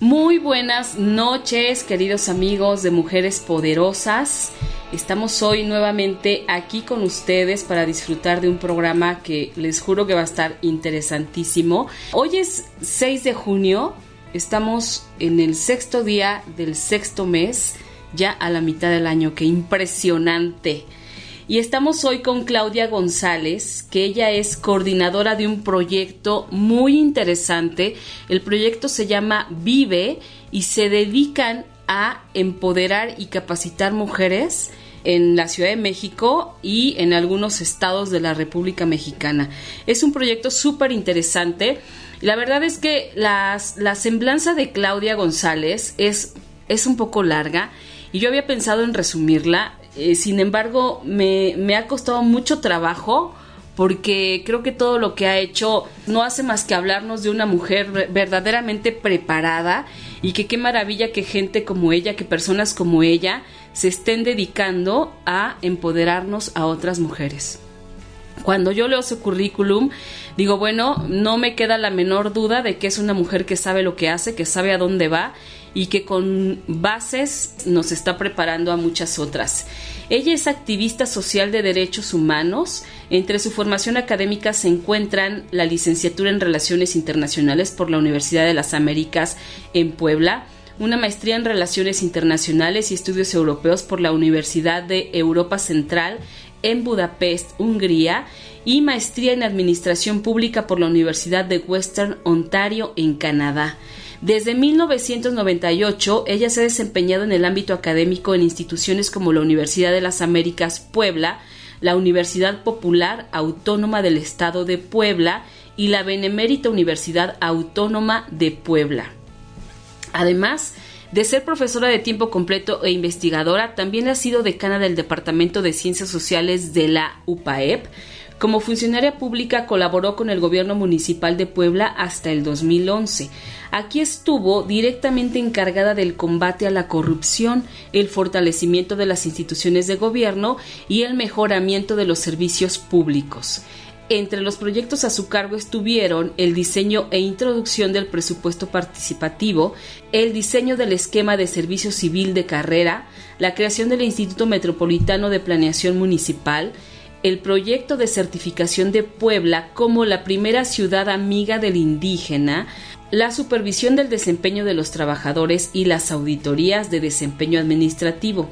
Muy buenas noches, queridos amigos de Mujeres Poderosas. Estamos hoy nuevamente aquí con ustedes para disfrutar de un programa que les juro que va a estar interesantísimo. Hoy es 6 de junio, estamos en el sexto día del sexto mes, ya a la mitad del año, qué impresionante. Y estamos hoy con Claudia González, que ella es coordinadora de un proyecto muy interesante. El proyecto se llama Vive y se dedican a empoderar y capacitar mujeres en la Ciudad de México y en algunos estados de la República Mexicana. Es un proyecto súper interesante. La verdad es que las, la semblanza de Claudia González es, es un poco larga y yo había pensado en resumirla. Eh, sin embargo, me, me ha costado mucho trabajo porque creo que todo lo que ha hecho no hace más que hablarnos de una mujer verdaderamente preparada y que qué maravilla que gente como ella, que personas como ella se estén dedicando a empoderarnos a otras mujeres. Cuando yo leo su currículum, digo, bueno, no me queda la menor duda de que es una mujer que sabe lo que hace, que sabe a dónde va y que con bases nos está preparando a muchas otras. Ella es activista social de derechos humanos. Entre su formación académica se encuentran la licenciatura en Relaciones Internacionales por la Universidad de las Américas en Puebla, una maestría en Relaciones Internacionales y Estudios Europeos por la Universidad de Europa Central en Budapest, Hungría, y maestría en Administración Pública por la Universidad de Western Ontario en Canadá. Desde 1998, ella se ha desempeñado en el ámbito académico en instituciones como la Universidad de las Américas Puebla, la Universidad Popular Autónoma del Estado de Puebla y la Benemérita Universidad Autónoma de Puebla. Además, de ser profesora de tiempo completo e investigadora, también ha sido decana del Departamento de Ciencias Sociales de la UPAEP, como funcionaria pública colaboró con el gobierno municipal de Puebla hasta el 2011. Aquí estuvo directamente encargada del combate a la corrupción, el fortalecimiento de las instituciones de gobierno y el mejoramiento de los servicios públicos. Entre los proyectos a su cargo estuvieron el diseño e introducción del presupuesto participativo, el diseño del esquema de servicio civil de carrera, la creación del Instituto Metropolitano de Planeación Municipal, el proyecto de certificación de Puebla como la primera ciudad amiga del indígena, la supervisión del desempeño de los trabajadores y las auditorías de desempeño administrativo.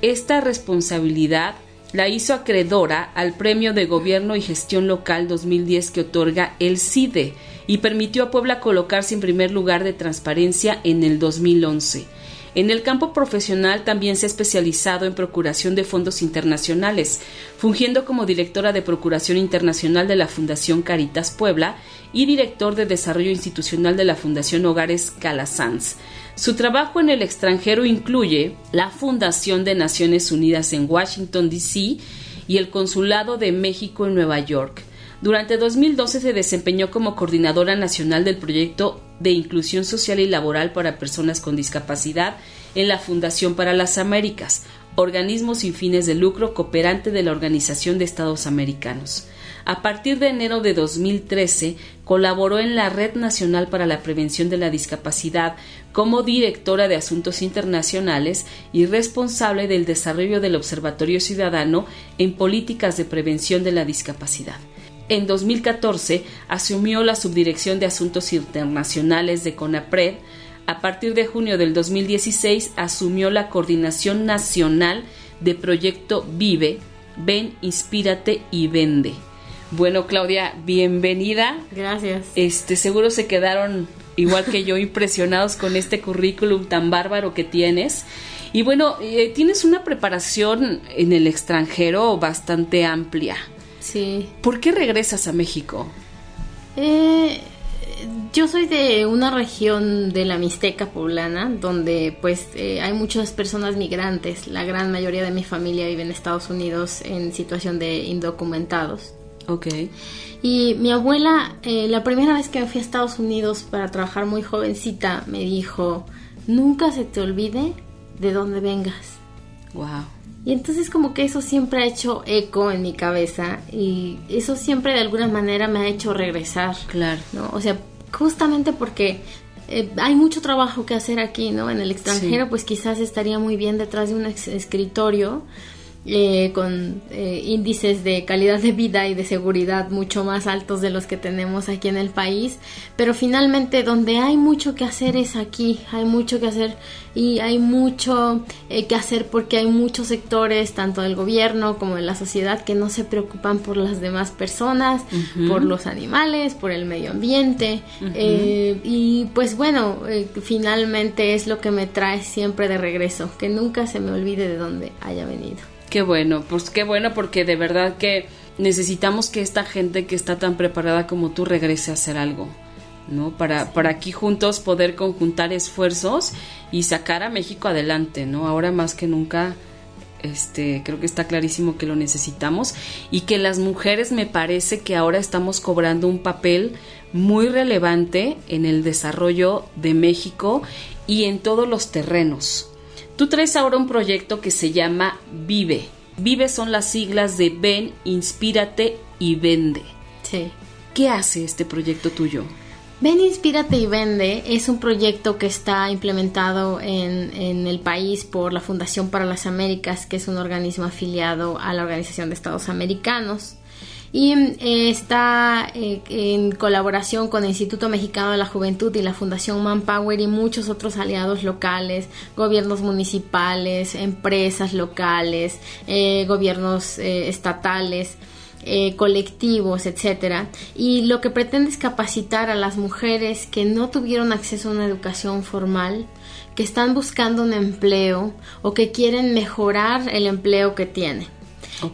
Esta responsabilidad la hizo acreedora al Premio de Gobierno y Gestión Local 2010 que otorga el CIDE y permitió a Puebla colocarse en primer lugar de transparencia en el 2011. En el campo profesional también se ha especializado en procuración de fondos internacionales, fungiendo como directora de Procuración Internacional de la Fundación Caritas Puebla y director de Desarrollo Institucional de la Fundación Hogares Calasanz. Su trabajo en el extranjero incluye la Fundación de Naciones Unidas en Washington, D.C. y el Consulado de México en Nueva York. Durante 2012 se desempeñó como coordinadora nacional del proyecto de inclusión social y laboral para personas con discapacidad en la Fundación para las Américas, organismo sin fines de lucro cooperante de la Organización de Estados Americanos. A partir de enero de 2013, colaboró en la Red Nacional para la Prevención de la Discapacidad como directora de Asuntos Internacionales y responsable del desarrollo del Observatorio Ciudadano en Políticas de Prevención de la Discapacidad. En 2014 asumió la subdirección de Asuntos Internacionales de CONAPRED. A partir de junio del 2016 asumió la coordinación nacional de Proyecto Vive, Ven, Inspírate y Vende. Bueno, Claudia, bienvenida. Gracias. Este, seguro se quedaron igual que yo, impresionados con este currículum tan bárbaro que tienes. Y bueno, eh, tienes una preparación en el extranjero bastante amplia. Sí. ¿Por qué regresas a México? Eh, yo soy de una región de la Mixteca poblana, donde pues eh, hay muchas personas migrantes. La gran mayoría de mi familia vive en Estados Unidos en situación de indocumentados. Ok. Y mi abuela, eh, la primera vez que me fui a Estados Unidos para trabajar muy jovencita, me dijo, nunca se te olvide de dónde vengas. Wow. Y entonces como que eso siempre ha hecho eco en mi cabeza y eso siempre de alguna manera me ha hecho regresar. Claro. ¿no? O sea, justamente porque eh, hay mucho trabajo que hacer aquí, ¿no? En el extranjero, Sí. pues quizás estaría muy bien detrás de un escritorio eh, con eh, índices de calidad de vida y de seguridad mucho más altos de los que tenemos aquí en el país, pero finalmente donde hay mucho que hacer es aquí, hay mucho que hacer y hay mucho eh, que hacer porque hay muchos sectores, tanto del gobierno como de la sociedad, que no se preocupan por las demás personas, por los animales, por el medio ambiente. eh, y pues bueno, eh, finalmente es lo que me trae siempre de regreso, que nunca se me olvide de dónde haya venido. Qué bueno, pues qué bueno porque de verdad que necesitamos que esta gente que está tan preparada como tú regrese a hacer algo, ¿no? Para, para aquí juntos poder conjuntar esfuerzos y sacar a México adelante, ¿no? Ahora más que nunca, este, creo que está clarísimo que lo necesitamos y que las mujeres me parece que ahora estamos cobrando un papel muy relevante en el desarrollo de México y en todos los terrenos. Tú traes ahora un proyecto que se llama Vive. Vive son las siglas de Ven, Inspírate y Vende. Sí. ¿Qué hace este proyecto tuyo? Ven, Inspírate y Vende es un proyecto que está implementado en, en el país por la Fundación para las Américas, que es un organismo afiliado a la Organización de Estados Americanos. Y eh, está eh, en colaboración con el Instituto Mexicano de la Juventud y la Fundación Manpower y muchos otros aliados locales, gobiernos municipales, empresas locales, eh, gobiernos eh, estatales colectivos, etcétera. Y lo que pretende es capacitar a las mujeres que no tuvieron acceso a una educación formal, que están buscando un empleo o que quieren mejorar el empleo que tienen.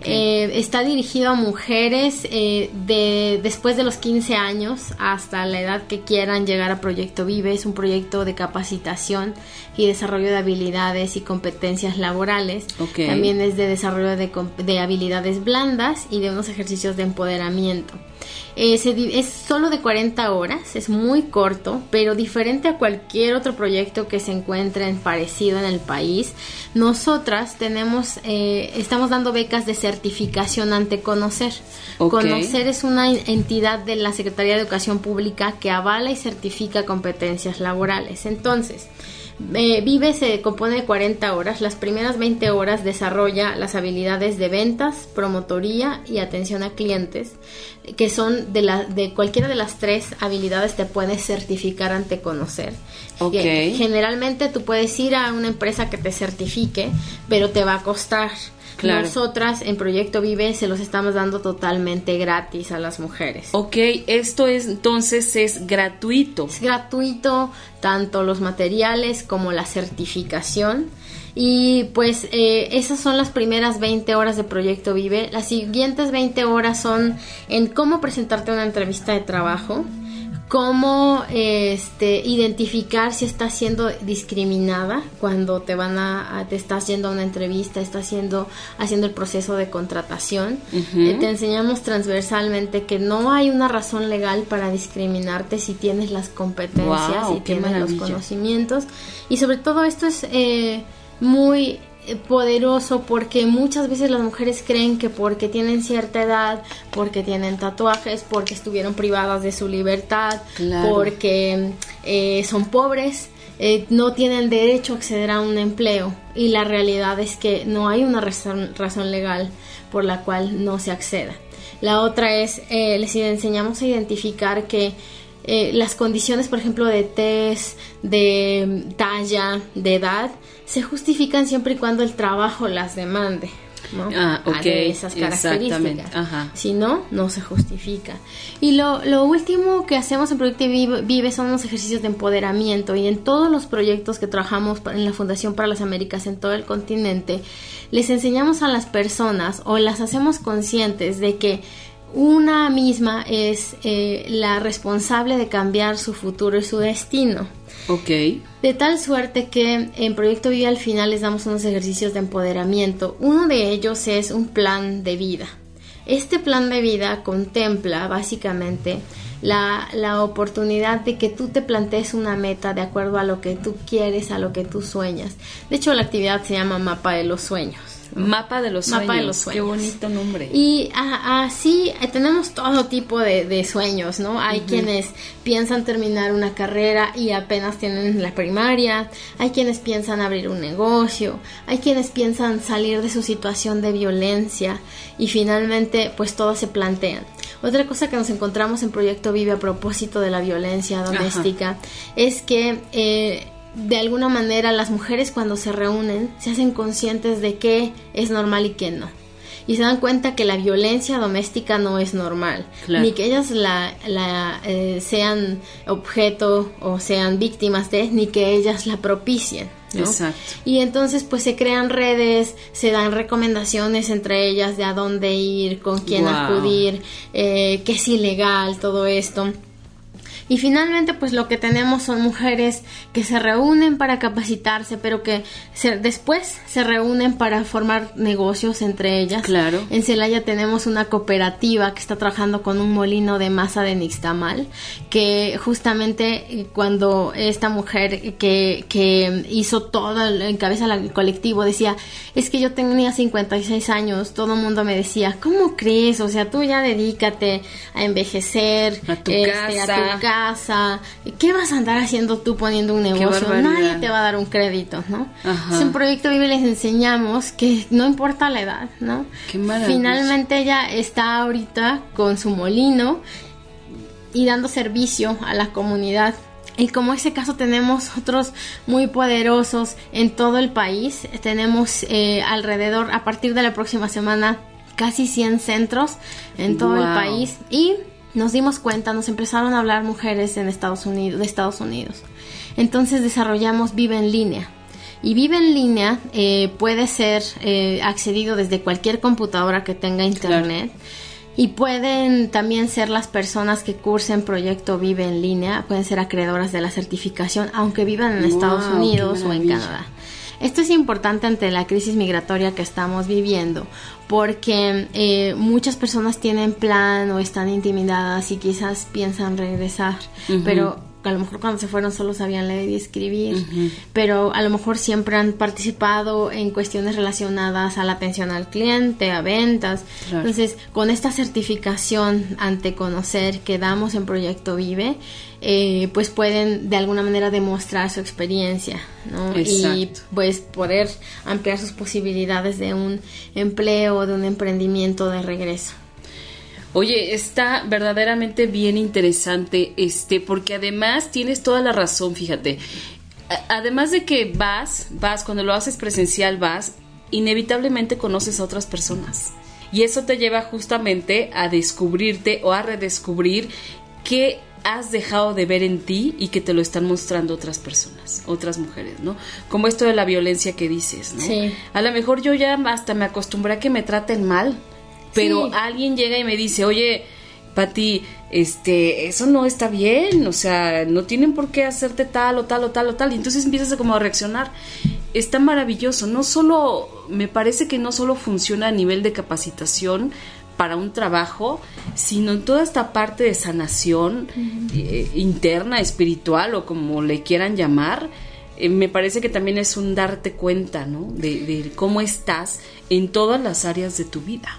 Eh, está dirigido a mujeres eh, de después de los 15 años hasta la edad que quieran llegar a Proyecto Vive. Es un proyecto de capacitación y desarrollo de habilidades y competencias laborales. También es de desarrollo de, de habilidades blandas y de unos ejercicios de empoderamiento. Eh, se es solo de 40 horas, es muy corto, pero diferente a cualquier otro proyecto que se encuentre en parecido en el país. Nosotras tenemos, eh, estamos dando becas de certificación ante Conocer. Conocer es una en- entidad de la Secretaría de Educación Pública que avala y certifica competencias laborales. Entonces, eh, Vive se compone de 40 horas. Las primeras 20 horas desarrolla las habilidades de ventas, promotoría y atención a clientes, que son de, la, de cualquiera de las tres habilidades te puedes certificar ante conocer. Generalmente tú puedes ir a una empresa que te certifique, pero te va a costar. Claro. Nosotras en Proyecto Vive se los estamos dando totalmente gratis a las mujeres. Ok, esto es entonces es gratuito. Es gratuito tanto los materiales como la certificación. Y pues eh, esas son las primeras 20 horas de Proyecto Vive. Las siguientes 20 horas son en cómo presentarte a una entrevista de trabajo, cómo este, identificar si estás siendo discriminada cuando te van a, a- te estás yendo a una entrevista, estás haciendo, haciendo el proceso de contratación. Eh, te enseñamos transversalmente que no hay una razón legal para discriminarte si tienes las competencias y qué tienes los conocimientos. Y sobre todo esto es eh, muy poderoso porque muchas veces las mujeres creen que porque tienen cierta edad, porque tienen tatuajes, porque estuvieron privadas de su libertad, Claro. porque eh, son pobres, eh, no tienen derecho a acceder a un empleo y la realidad es que no hay una razón, razón legal por la cual no se acceda. La otra es, eh, les enseñamos a identificar que eh, las condiciones, por ejemplo, de test, de talla, de edad, se justifican siempre y cuando el trabajo las demande. ¿no? Ah, ok, de esas características. ajá. Si no, no se justifica. Y lo, lo último que hacemos en Proyecto Vive, son unos ejercicios de empoderamiento y en todos los proyectos que trabajamos en la Fundación para las Américas en todo el continente, les enseñamos a las personas o las hacemos conscientes de que una misma es eh, la responsable de cambiar su futuro y su destino. Ok. De tal suerte que en Proyecto Vida al final les damos unos ejercicios de empoderamiento. Uno de ellos es un plan de vida. Este plan de vida contempla básicamente la, la oportunidad de que tú te plantees una meta de acuerdo a lo que tú quieres, a lo que tú sueñas. De hecho, la actividad se llama Mapa de los Sueños. Mapa de los sueños. Mapa de los Qué bonito nombre. Y así eh, tenemos todo tipo de, de sueños, ¿no? Hay quienes piensan terminar una carrera y apenas tienen la primaria, hay quienes piensan abrir un negocio, hay quienes piensan salir de su situación de violencia y finalmente pues todos se plantean. Otra cosa que nos encontramos en Proyecto Vive a propósito de la violencia doméstica es que eh, de alguna manera las mujeres cuando se reúnen se hacen conscientes de qué es normal y qué no. Y se dan cuenta que la violencia doméstica no es normal, Claro. ni que ellas la, la, eh, sean objeto o sean víctimas de, ni que ellas la propicien. ¿no? Exacto. Y entonces pues se crean redes, se dan recomendaciones entre ellas de a dónde ir, con quién acudir, eh, qué es ilegal, todo esto. Y finalmente, pues lo que tenemos son mujeres que se reúnen para capacitarse, pero que se- después se reúnen para formar negocios entre ellas. Claro. En Celaya tenemos una cooperativa que está trabajando con un molino de masa de nixtamal, que justamente eh, cuando esta mujer que, que hizo todo, encabeza la- el colectivo, decía, es que yo tenía 56 años, todo el mundo me decía, ¿cómo crees? O sea, tú ya dedícate a envejecer, A tu este, casa. a tu casa. ¿Qué vas a andar haciendo tú poniendo un negocio? Nadie te va a dar un crédito, ¿no? Ajá. Es un Proyecto Vive les enseñamos que no importa la edad, ¿no? Qué. Finalmente ella está ahorita con su molino y dando servicio a la comunidad. Y como ese caso tenemos otros muy poderosos en todo el país, tenemos eh, alrededor, a partir de la próxima semana, casi 100 centros en todo el Wow. país. Y nos dimos cuenta, nos empezaron a hablar mujeres en Estados Unidos, de Estados Unidos. Entonces desarrollamos Vive en línea. Y Vive en línea eh, puede ser eh, accedido desde cualquier computadora que tenga internet. Y pueden también ser las personas que cursen Proyecto Vive en línea, pueden ser acreedoras de la certificación, aunque vivan en Wow, Estados Unidos o en. Canadá. Esto es importante ante la crisis migratoria que estamos viviendo, porque eh, muchas personas tienen plan o están intimidadas y quizás piensan regresar, pero a lo mejor cuando se fueron solo sabían leer y escribir, pero a lo mejor siempre han participado en cuestiones relacionadas a la atención al cliente, a ventas. Claro. Entonces, con esta certificación ante conocer que damos en Proyecto Vive, eh, pues pueden de alguna manera demostrar su experiencia, ¿no? Y pues poder ampliar sus posibilidades de un empleo, de un emprendimiento de regreso. Oye, está verdaderamente bien interesante, este, porque además tienes toda la razón, fíjate. A- Además de que vas, vas, cuando lo haces presencial, vas, inevitablemente conoces a otras personas. Y eso te lleva justamente a descubrirte o a redescubrir qué has dejado de ver en ti y que te lo están mostrando otras personas, otras mujeres, ¿no? Como esto de la violencia que dices, ¿no? Sí. A lo mejor yo ya hasta me acostumbré a que me traten mal, pero Sí. alguien llega y me dice, oye, Pati, este, eso no está bien, o sea, no tienen por qué hacerte tal o tal o tal o tal, y entonces empiezas a como a reaccionar. Está maravilloso, no solo, me parece que no solo funciona a nivel de capacitación para un trabajo, sino en toda esta parte de sanación eh, interna, espiritual o como le quieran llamar, eh, me parece que también es un darte cuenta, ¿no? De, de cómo estás en todas las áreas de tu vida.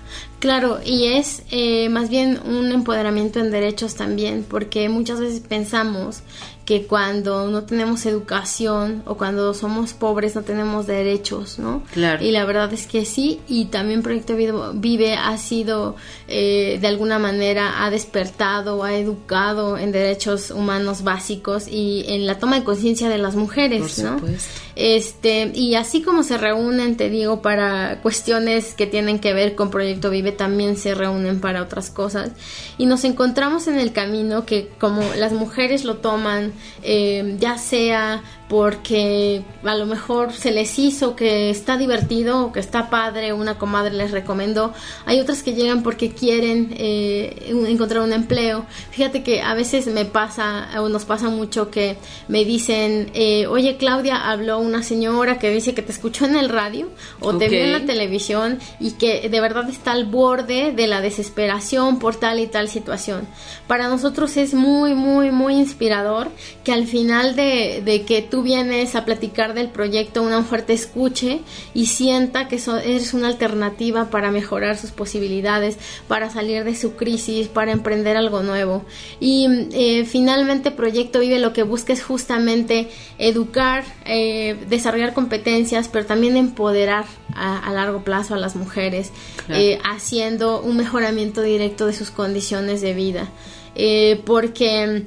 Claro, y es eh, más bien un empoderamiento en derechos también, porque muchas veces pensamos que cuando no tenemos educación o cuando somos pobres no tenemos derechos, ¿no? Claro. Y la verdad es que sí, y también Proyecto Vive ha sido, eh, de alguna manera, ha despertado, ha educado en derechos humanos básicos y en la toma de conciencia de las mujeres, Por ¿no? supuesto. Este, y así como se reúnen, te digo, para cuestiones que tienen que ver con Proyecto Vive, también se reúnen para otras cosas. Y nos encontramos en el camino que como las mujeres lo toman, eh, ya sea porque a lo mejor se les hizo que está divertido o que está padre, una comadre les recomendó. Hay otras que llegan porque quieren eh, encontrar un empleo. Fíjate que a veces me pasa, o nos pasa mucho que me dicen, eh, oye Claudia, habló una señora que dice que te escuchó en el radio o te vio en la televisión y que de verdad está al borde de la desesperación por tal y tal situación. Para nosotros es muy, muy, muy inspirador que al final de, de que tú vienes a platicar del proyecto, una mujer te escuche y sienta que so- eres una alternativa para mejorar sus posibilidades, para salir de su crisis, para emprender algo nuevo. Y eh, finalmente Proyecto Vive lo que busca es justamente educar, eh, desarrollar competencias, pero también empoderar a, a largo plazo a las mujeres, Claro. eh, haciendo un mejoramiento directo de sus condiciones de vida. Porque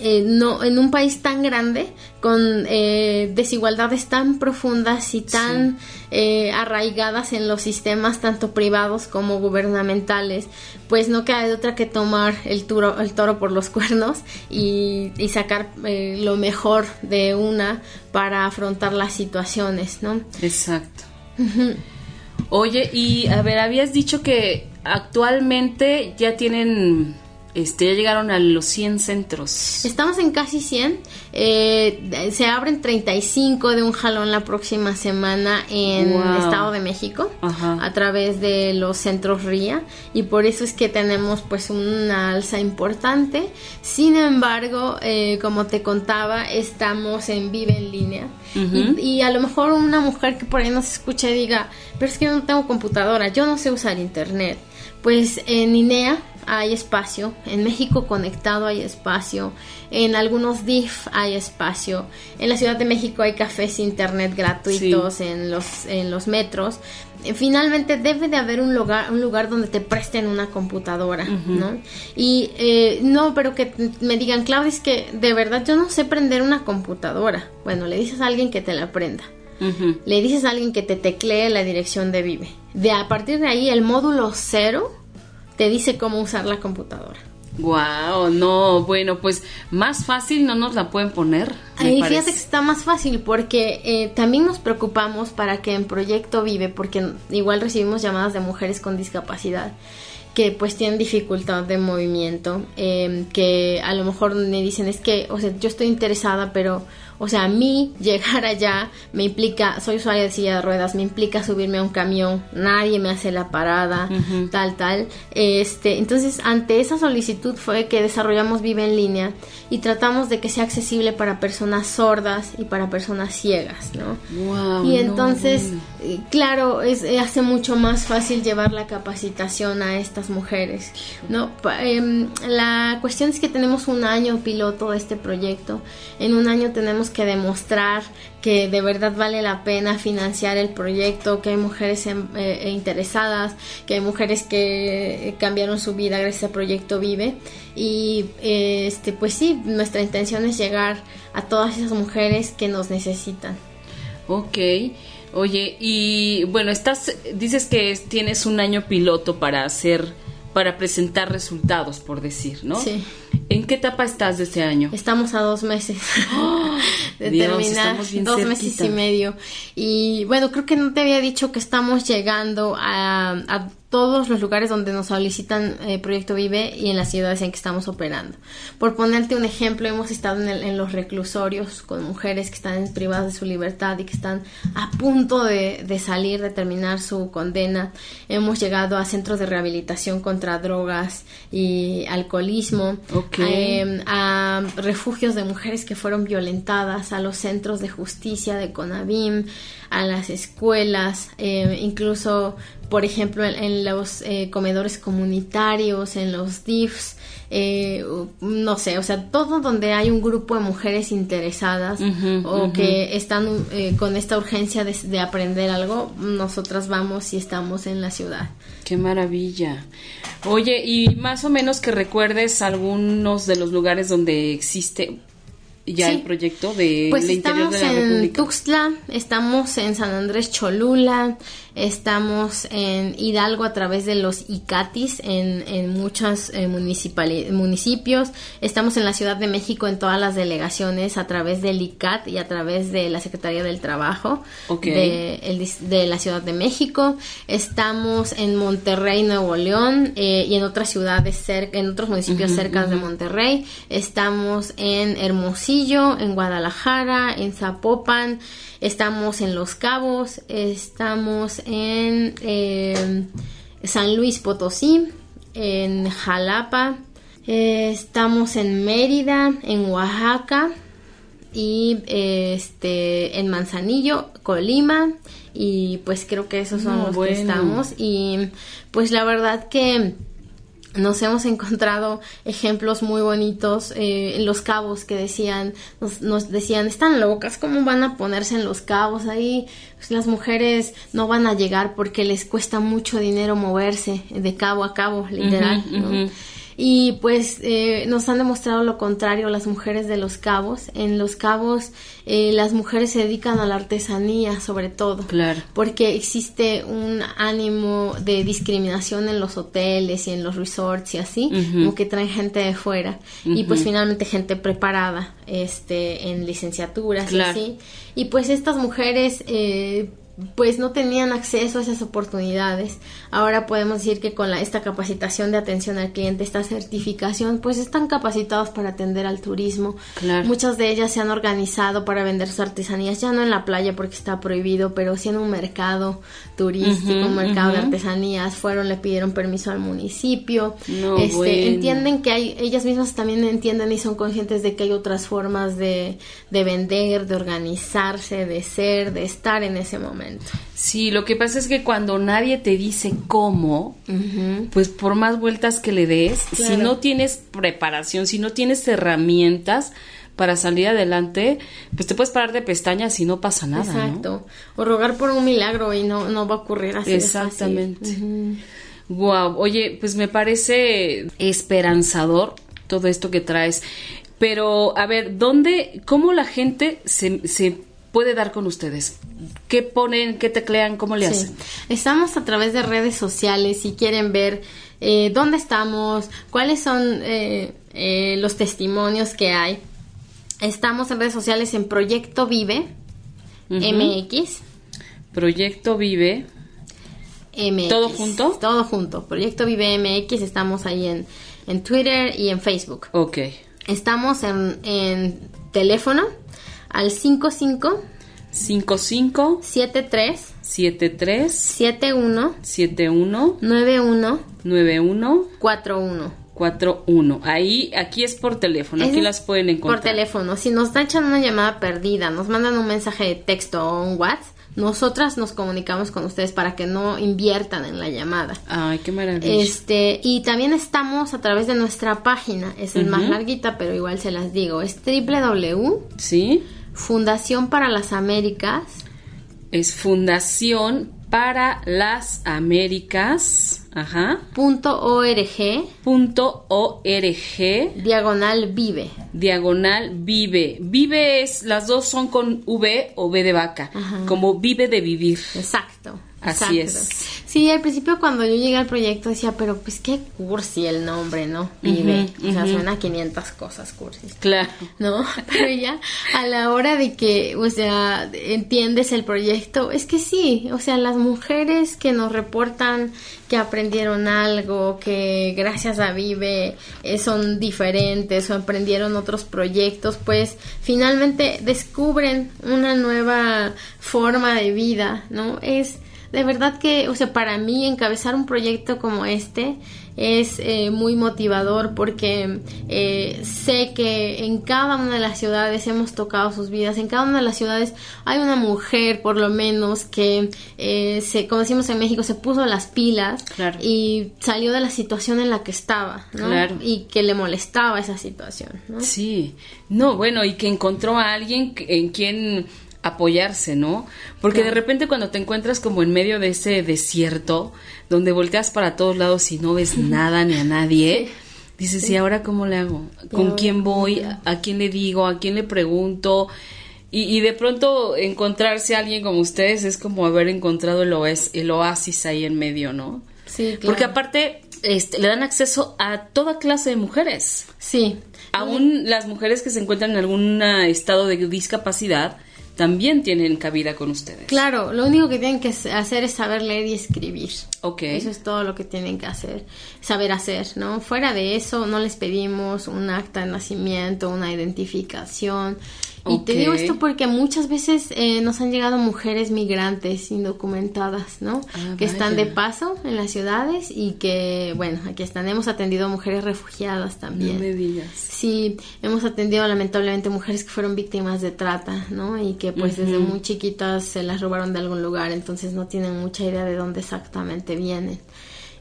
eh, no en un país tan grande con eh, desigualdades tan profundas y tan eh, arraigadas en los sistemas tanto privados como gubernamentales pues no queda de otra que tomar el toro, el toro por los cuernos y, y sacar eh, lo mejor de una para afrontar las situaciones no Exacto. Oye, y a ver, habías dicho que actualmente ya tienen, este, ya llegaron a los 100 centros. Estamos en casi 100. eh, se abren 35 de un jalón la próxima semana en Wow. Estado de México Ajá. a través de los centros RIA y por eso es que tenemos pues una alza importante. Sin embargo, eh, como te contaba, estamos en Vive en línea y, y a lo mejor una mujer que por ahí nos escuche diga, pero es que yo no tengo computadora, yo no sé usar internet. Pues en INEA hay espacio, en México Conectado hay espacio, en algunos DIF hay espacio, en la Ciudad de México hay cafés internet gratuitos en los en los metros. Eh, Finalmente debe de haber un lugar un lugar donde te presten una computadora, ¿no? Y eh, no, pero que me digan, Claudia, es que de verdad yo no sé prender una computadora. Bueno, le dices a alguien que te la prenda le dices a alguien que te teclee la dirección de Vive. De a partir de ahí el módulo cero te dice cómo usar la computadora. Wow, no, bueno, pues más fácil no nos la pueden poner. parece. fíjate que está más fácil porque eh, también nos preocupamos para que en Proyecto Vive, porque igual recibimos llamadas de mujeres con discapacidad que pues tienen dificultad de movimiento, eh, que a lo mejor me dicen es que, o sea, yo estoy interesada, pero, o sea, a mí llegar allá me implica, soy usuaria de silla de ruedas, me implica subirme a un camión, nadie me hace la parada, tal, tal. Este, entonces, ante esa solicitud fue que desarrollamos Vive en línea y tratamos de que sea accesible para personas sordas y para personas ciegas, ¿no? Guau, y no, entonces, bueno. eh, claro, es, eh, hace mucho más fácil llevar la capacitación a estas mujeres, ¿no? Pa- em, la cuestión es que tenemos un año piloto de este proyecto. En un año tenemos que demostrar que de verdad vale la pena financiar el proyecto, que hay mujeres eh, eh, interesadas, que hay mujeres que eh, cambiaron su vida gracias al proyecto Vive. Y este, pues sí, nuestra intención es llegar a todas esas mujeres que nos necesitan. Ok. Oye, y bueno, estás, dices que es- tienes un año piloto para hacer, para presentar resultados, por decir, ¿no? Sí. ¿En qué etapa estás de este año? Estamos a dos meses de Dios, terminar, dos meses y medio. Y bueno, creo que no te había dicho que estamos llegando a, a todos los lugares donde nos solicitan eh, Proyecto Vive y en las ciudades en que estamos operando. Por ponerte un ejemplo, hemos estado en, el- en los reclusorios con mujeres que están privadas de su libertad y que están a punto de, de salir, de terminar su condena. Hemos llegado a centros de rehabilitación contra drogas y alcoholismo. em, a refugios de mujeres que fueron violentadas, a los centros de justicia de CONAVIM, a las escuelas, em, incluso, por ejemplo, en, los eh, comedores comunitarios, en los DIFs, eh, no sé, o sea, todo donde hay un grupo de mujeres interesadas o que están eh, con esta urgencia de, aprender algo, nosotras vamos y estamos en la ciudad. Qué maravilla. Oye, y más o menos que recuerdes algunos de los lugares donde existe ya el proyecto de pues interior de la en Tuxtla, estamos en San Andrés Cholula, Estamos en Hidalgo a través de los ICATIS en, en muchos eh, municipios. Estamos en la Ciudad de México en todas las delegaciones a través del ICAT y a través de la Secretaría del Trabajo de, la Ciudad de México. Estamos en Monterrey, Nuevo León eh, y en otras ciudades cerca, en otros municipios cerca de Monterrey. Estamos en Hermosillo, en Guadalajara, en Zapopan. Estamos en Los Cabos, estamos en eh, San Luis Potosí, en Jalapa, eh, estamos en Mérida, en Oaxaca y este en Manzanillo, Colima y pues creo que esos son los que estamos y pues la verdad que nos hemos encontrado ejemplos muy bonitos eh, en los cabos que decían, nos, decían, están locas, ¿cómo van a ponerse en los cabos? Ahí pues, las mujeres no van a llegar porque les cuesta mucho dinero moverse de cabo a cabo, literal. Y pues eh, nos han demostrado lo contrario las mujeres de los cabos. En los cabos eh, las mujeres se dedican a la artesanía sobre todo. Claro. Porque existe un ánimo de discriminación en los hoteles y en los resorts y así, como que traen gente de fuera. Y pues finalmente gente preparada este, en licenciaturas y así. Y pues estas mujeres eh, pues no tenían acceso a esas oportunidades. Ahora podemos decir que con la, esta capacitación de atención al cliente, esta certificación, pues están capacitados para atender al turismo. Muchas de ellas se han organizado para vender sus artesanías, ya no en la playa porque está prohibido, pero sí en un mercado turístico, un mercado de artesanías. Fueron, le pidieron permiso al municipio. este, Entienden que hay, ellas mismas también entienden y son conscientes de que hay otras formas de, de vender, de organizarse, de ser, de estar en ese momento. Sí, lo que pasa es que cuando nadie te dice cómo, pues por más vueltas que le des, si no tienes preparación, si no tienes herramientas para salir adelante, pues te puedes parar de pestañas y no pasa nada. Exacto. O rogar por un milagro y no, no va a ocurrir así. Exactamente. Wow. Oye, pues me parece esperanzador todo esto que traes. Pero, a ver, ¿dónde, cómo la gente se, se puede dar con ustedes? ¿Qué ponen, qué teclean, cómo le hacen? Estamos a través de redes sociales, si quieren ver eh, dónde estamos, cuáles son eh, eh, los testimonios que hay. Estamos en redes sociales en Proyecto Vive MX. Proyecto Vive. MX. ¿Todo junto? Todo junto. Proyecto Vive MX. Estamos ahí en, en Twitter y en Facebook. Ok. Estamos en, en teléfono al 55 55 73 73 71 71 91 91 41 41. Ahí, aquí es por teléfono, aquí las pueden encontrar. Por teléfono. Si nos echan una llamada perdida, nos mandan un mensaje de texto o un WhatsApp, nosotras nos comunicamos con ustedes para que no inviertan en la llamada. Ay, qué maravilla. Este, y también estamos a través de nuestra página, es el más larguita, pero igual se las digo, es www. Sí Fundación para las Américas. Es Fundación para las Américas. Ajá. Punto org. Punto org. Diagonal vive. Diagonal vive. Vive es, las dos son con V o B de vaca. Como vive de vivir. Exacto. Así es. Sí, al principio cuando yo llegué al proyecto decía, pero pues qué cursi el nombre, ¿no? Vive. o sea, suena a 500 cosas cursis. Claro. ¿No? Pero ya a la hora de que, o sea, entiendes el proyecto, es que sí, o sea, las mujeres que nos reportan que aprendieron algo, que gracias a Vive eh, son diferentes o aprendieron otros proyectos, pues finalmente descubren una nueva forma de vida, ¿no? Es de verdad que, o sea, para mí encabezar un proyecto como este es eh, muy motivador porque eh, sé que en cada una de las ciudades hemos tocado sus vidas, en cada una de las ciudades hay una mujer por lo menos que eh, se, como decimos en México, se puso las pilas y salió de la situación en la que estaba y que le molestaba esa situación. Sí, no, bueno, y que encontró a alguien en quien apoyarse, ¿no? Porque de repente cuando te encuentras como en medio de ese desierto, donde volteas para todos lados y no ves nada ni a nadie, dices, ¿y ahora cómo le hago? ¿Con quién voy? ¿A quién le digo? ¿A quién le pregunto? Y, de pronto encontrarse a alguien como ustedes es como haber encontrado el, el oasis ahí en medio, ¿no? Sí, claro. Porque aparte este, le dan acceso a toda clase de mujeres. Sí. Aún las mujeres que se encuentran en algún estado de discapacidad, también tienen cabida con ustedes. Claro, lo único que tienen que hacer es saber leer y escribir. Eso es todo lo que tienen que hacer, saber hacer, ¿no? Fuera de eso, no les pedimos un acta de nacimiento, una identificación. Y te digo esto porque muchas veces eh, nos han llegado mujeres migrantes indocumentadas, ¿no? Ah, que están de paso en las ciudades y que, bueno, aquí están. Hemos atendido mujeres refugiadas también. No me digas. Sí, hemos atendido lamentablemente mujeres que fueron víctimas de trata, ¿no? Y que pues desde muy chiquitas se las robaron de algún lugar, entonces no tienen mucha idea de dónde exactamente vienen.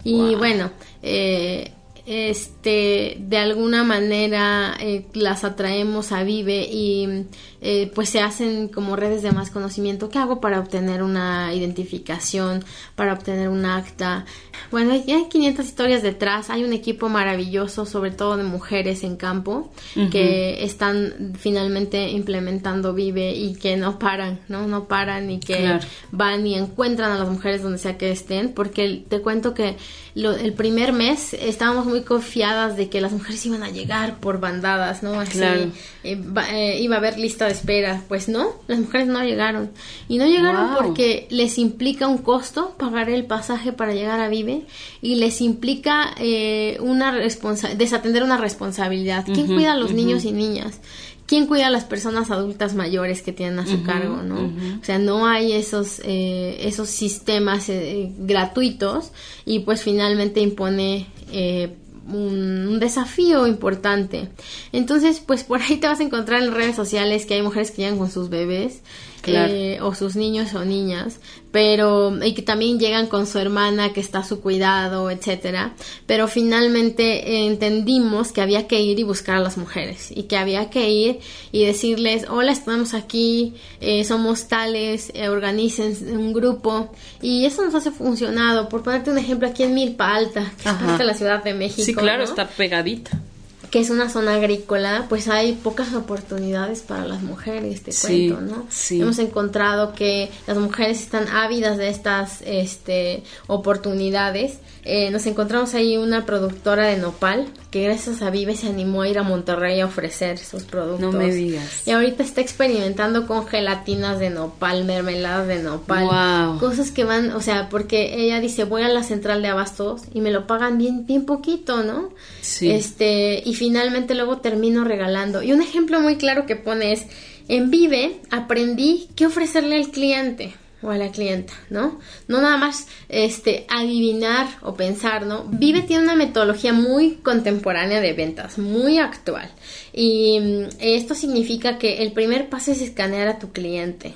Y bueno, eh, este de alguna manera eh, las atraemos a Vive y eh, pues se hacen como redes de más conocimiento. ¿Qué hago para obtener una identificación, para obtener un acta? Bueno, ya hay 500 historias detrás. Hay un equipo maravilloso, sobre todo de mujeres en campo, que están finalmente implementando Vive y que no paran, ¿no? No paran y que van y encuentran a las mujeres donde sea que estén, porque te cuento que el primer mes estábamos muy confiadas de que las mujeres iban a llegar por bandadas, ¿no? Así eh, eh, iba a haber lista espera. Pues no, las mujeres no llegaron. Y no llegaron porque les implica un costo pagar el pasaje para llegar a Vive y les implica eh, una desatender una responsabilidad. ¿Quién cuida a los niños y niñas? ¿Quién cuida a las personas adultas mayores que tienen a su cargo, no? O sea, no hay esos, eh, esos sistemas eh, gratuitos y pues finalmente impone un, desafío importante. Entonces, pues por ahí te vas a encontrar en redes sociales que hay mujeres que llegan con sus bebés eh, o sus niños o niñas, pero y que también llegan con su hermana que está a su cuidado, etcétera. Pero finalmente entendimos que había que ir y buscar a las mujeres y que había que ir y decirles, hola, estamos aquí, eh, somos tales, eh, organicen un grupo y eso nos hace funcionado. Por ponerte un ejemplo, aquí en Milpa Alta, que es la Ciudad de México. Sí, claro, está pegadita que es una zona agrícola, pues hay pocas oportunidades para las mujeres, te cuento, ¿no? Hemos encontrado que las mujeres están ávidas de estas este, oportunidades. Eh, nos encontramos ahí una productora de nopal que gracias a Vive se animó a ir a Monterrey a ofrecer sus productos. No me digas. Y ahorita está experimentando con gelatinas de nopal, mermeladas de nopal, cosas que van, o sea, porque ella dice, voy a la central de abastos y me lo pagan bien bien poquito, ¿no? Sí. Este, y finalmente luego termino regalando. Y un ejemplo muy claro que pone es, en Vive aprendí qué ofrecerle al cliente o a la clienta, ¿no? No nada más este adivinar o pensar, ¿no? Vive tiene una metodología muy contemporánea de ventas, muy actual. Y mm, esto significa que el primer paso es escanear a tu cliente.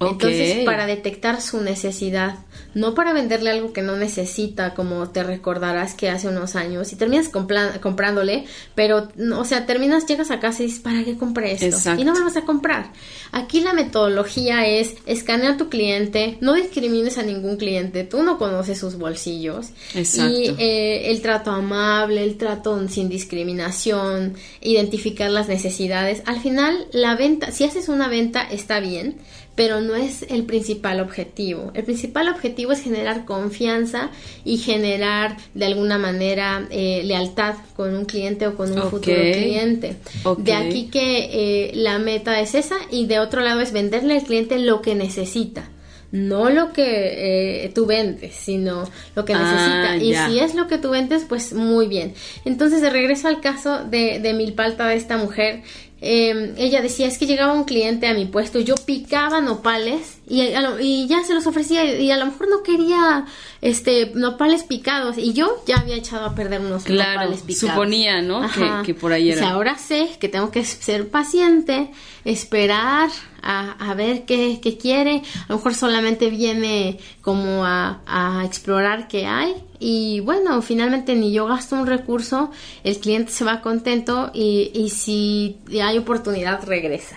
Entonces, para detectar su necesidad, no para venderle algo que no necesita, como te recordarás que hace unos años, y terminas comprándole, pero, o sea, terminas, llegas a casa y dices, ¿para qué compré esto? Y no me vas a comprar. Aquí la metodología es escanear a tu cliente, no discrimines a ningún cliente, tú no conoces sus bolsillos. Y eh, el trato amable, el trato sin discriminación, identificar las necesidades. Al final, la venta, si haces una venta, está bien pero no es el principal objetivo. El principal objetivo es generar confianza y generar de alguna manera eh, lealtad con un cliente o con un futuro cliente. De aquí que eh, la meta es esa y de otro lado es venderle al cliente lo que necesita no lo que eh, tú vendes, sino lo que necesita. Ah, y si es lo que tú vendes, pues muy bien. Entonces, de regreso al caso de, de Milpalta, de esta mujer, Em, ella decía, es que llegaba un cliente a mi puesto, yo picaba nopales y, y, ya se los ofrecía y a lo mejor no quería este nopales picados y yo ya había echado a perder unos nopales picados. Suponía, ¿no? Que, que, por ahí era. ahora sé que tengo que ser paciente, esperar a, a ver qué, qué, quiere. A lo mejor solamente viene como a, a explorar qué hay y bueno, finalmente ni yo gasto un recurso, el cliente se va contento y, y si hay oportunidad regresa.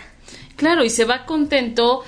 Claro, y se va contento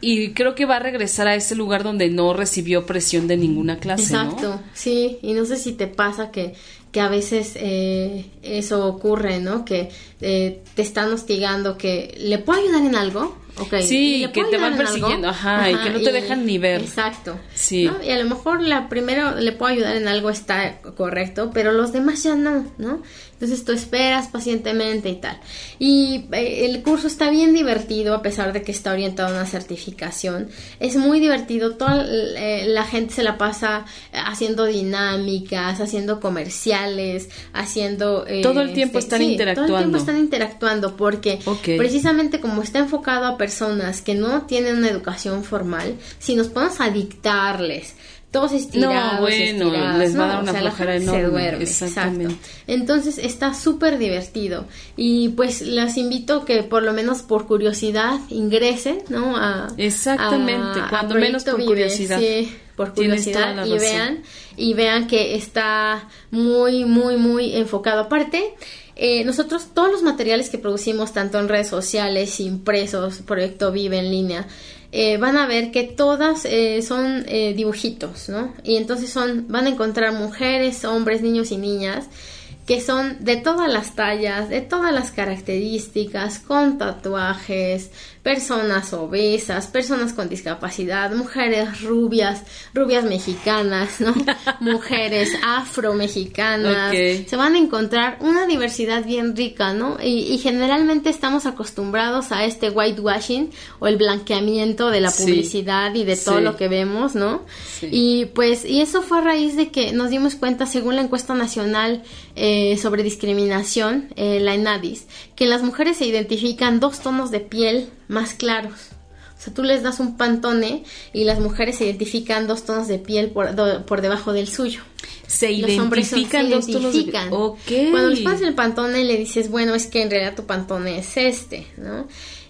y creo que va a regresar a ese lugar donde no recibió presión de ninguna clase. Exacto, sí, y no sé si te pasa que, que a veces eh, eso ocurre, ¿no? Que eh, te están hostigando, que le puedo ayudar en algo, Sí, que te van persiguiendo, ajá, y que no te dejan ni ver. Exacto. Sí. Y a lo mejor la primero le puedo ayudar en algo está correcto, pero los demás ya no, ¿no? Entonces tú esperas pacientemente y tal. Y eh, el curso está bien divertido a pesar de que está orientado a una certificación. Es muy divertido. Toda eh, la gente se la pasa haciendo dinámicas, haciendo comerciales, haciendo... Eh, todo el tiempo están interactuando. Todo el tiempo están interactuando porque precisamente como está enfocado a personas que no tienen una educación formal, si nos ponemos a dictarles todos estirados. No, bueno, les va a dar una flojera enorme. Se duerme, exacto. Entonces está súper divertido. Y pues las invito que por lo menos por curiosidad ingresen, ¿no? A, Exactamente, cuando menos por curiosidad. Sí, por curiosidad y vean, y vean que está muy, muy, muy enfocado. Aparte, eh, nosotros todos los materiales que producimos, tanto en redes sociales, impresos, Proyecto Vive en línea, eh, van a ver que todas eh, son eh, dibujitos, ¿no? Y entonces son, van a encontrar mujeres, hombres, niños y niñas que son de todas las tallas, de todas las características, con tatuajes, personas obesas, personas con discapacidad, mujeres rubias, rubias mexicanas, ¿no? mujeres afro-mexicanas. Se van a encontrar una diversidad bien rica, ¿no? Y, generalmente estamos acostumbrados a este whitewashing o el blanqueamiento de la publicidad y de todo lo que vemos, ¿no? Y pues, y eso fue a raíz de que nos dimos cuenta, según la encuesta nacional eh, sobre discriminación, eh, la ENADIS, que las mujeres se identifican dos tonos de piel más claros. O sea, tú les das un pantone y las mujeres se identifican dos tonos de piel por, por debajo del suyo. Se identifican dos tonos de piel. Cuando les pasas el pantone le dices, bueno, es que en realidad tu pantone es este, ¿no?